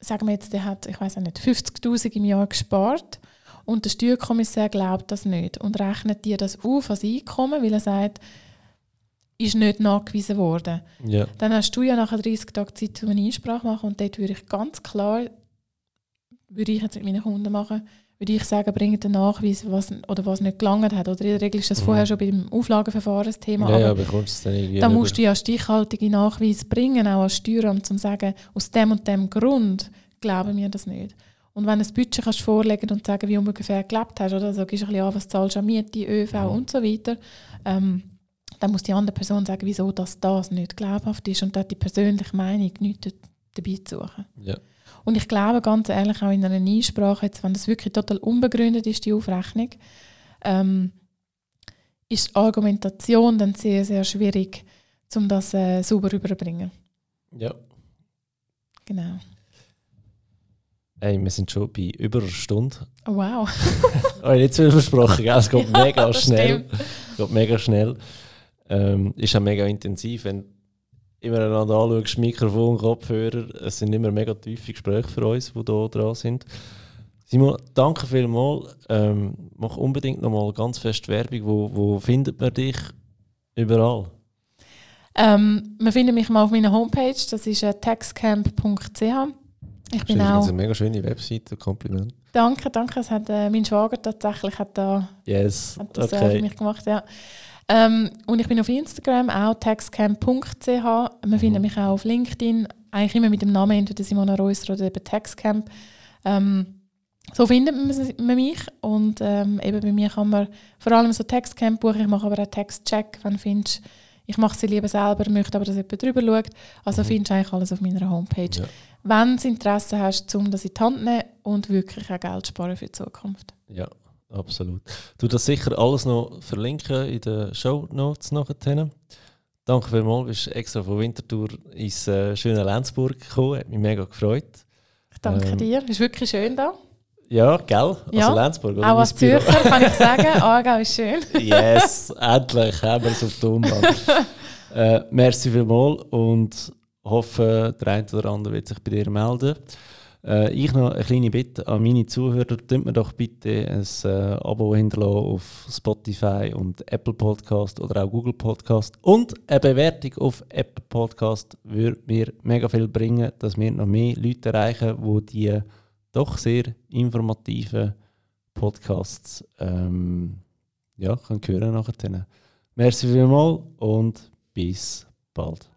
sagen wir jetzt, der hat, ich weiß nicht, 50'000 im Jahr gespart und der Steuerkommissar glaubt das nicht und rechnet dir das auf als Einkommen, weil er sagt, ist nicht nachgewiesen worden. Ja. Dann hast du ja nachher 30 Tage Zeit, um eine Einsprache zu machen und dort würde ich ganz klar, würde ich jetzt mit meinen Kunden machen, würde ich sagen, bringt einen Nachweis, was, oder was nicht gelangt hat. Oder in der Regel ist das mhm. vorher schon beim Auflagenverfahren das Thema. Ja, aber ja, dann irgendwie da musst du ja stichhaltige Nachweise bringen, auch als Steueramt, um zu sagen, aus dem und dem Grund glauben wir das nicht. Und wenn du ein Budget kannst vorlegen und sagen, wie du ungefähr gelebt hast, oder so also gibst du ein bisschen an, was zahlst du an Miete, ÖV mhm. und so weiter, ähm, dann muss die andere Person sagen, wieso das, das nicht glaubhaft ist und dort die persönliche Meinung nicht dabei zu suchen. Ja. Und ich glaube ganz ehrlich, auch in einer Einsprache, jetzt, wenn das wirklich total unbegründet ist, die Aufrechnung, ähm, ist die Argumentation dann sehr, sehr schwierig, um das äh, sauber rüberzubringen. Ja. Genau. Hey, wir sind schon bei über einer Stunde. Oh, wow. <laughs> oh, nicht zu viel versprochen, gell? es geht ja, <laughs> mega schnell. Es geht mega schnell. Ähm, ist auch mega intensiv, wenn immer einander anschaust, Mikrofon, Kopfhörer. Es sind immer mega tiefe Gespräche für uns, die hier dran sind. Simon, danke vielmals. Ähm, mach unbedingt nochmal ganz fest Werbung. Wo, wo findet man dich überall? Ähm, man findet mich mal auf meiner Homepage, das ist äh, taxcamp.ch. Ich bin auch... Das ist eine mega schöne Webseite, Kompliment. Danke, danke. Es hat, äh, mein Schwager tatsächlich hat da yes. hat das okay. für mich gemacht. Ja. Ähm, und ich bin auf Instagram auch taxcamp.ch. Man mhm. findet mich auch auf LinkedIn, eigentlich immer mit dem Namen entweder Simona Reusser oder eben Taxcamp. Ähm, so findet man mich und ähm, eben bei mir kann man vor allem so Textcamp buchen, ich mache aber auch Textcheck, wenn du findest, ich mache sie lieber selber, möchte aber, dass jemand drüber schaut. Also mhm. findest du eigentlich alles auf meiner Homepage. Ja. Wenn du Interesse hast, um das in die Hand nehmen und wirklich auch Geld sparen für die Zukunft. Ja, absolut. Du das sicher alles noch verlinken in den Show Notes nachher. danke vielmals, du bist extra von Winterthur ins äh, schöne Lenzburg gekommen, hat mich mega gefreut. Ich danke ähm, dir, ist wirklich schön da. Ja, gell? Also ja. Lenzburg. Oder? Auch als Zürcher kann ich <laughs> sagen, Aargau ist schön. yes, endlich haben wir es auf der Umbahn. <laughs> äh, merci vielmals und hoffe, der eine oder andere wird sich bei dir melden. Äh, ich noch eine kleine Bitte an meine Zuhörer, tut mir doch bitte ein äh, Abo hinterlassen auf Spotify und Apple Podcast oder auch Google Podcast. Und eine Bewertung auf Apple Podcast würde mir mega viel bringen, dass wir noch mehr Leute erreichen, die die doch sehr informativen Podcasts ähm, ja, können hören nachher. Merci vielmals und bis bald.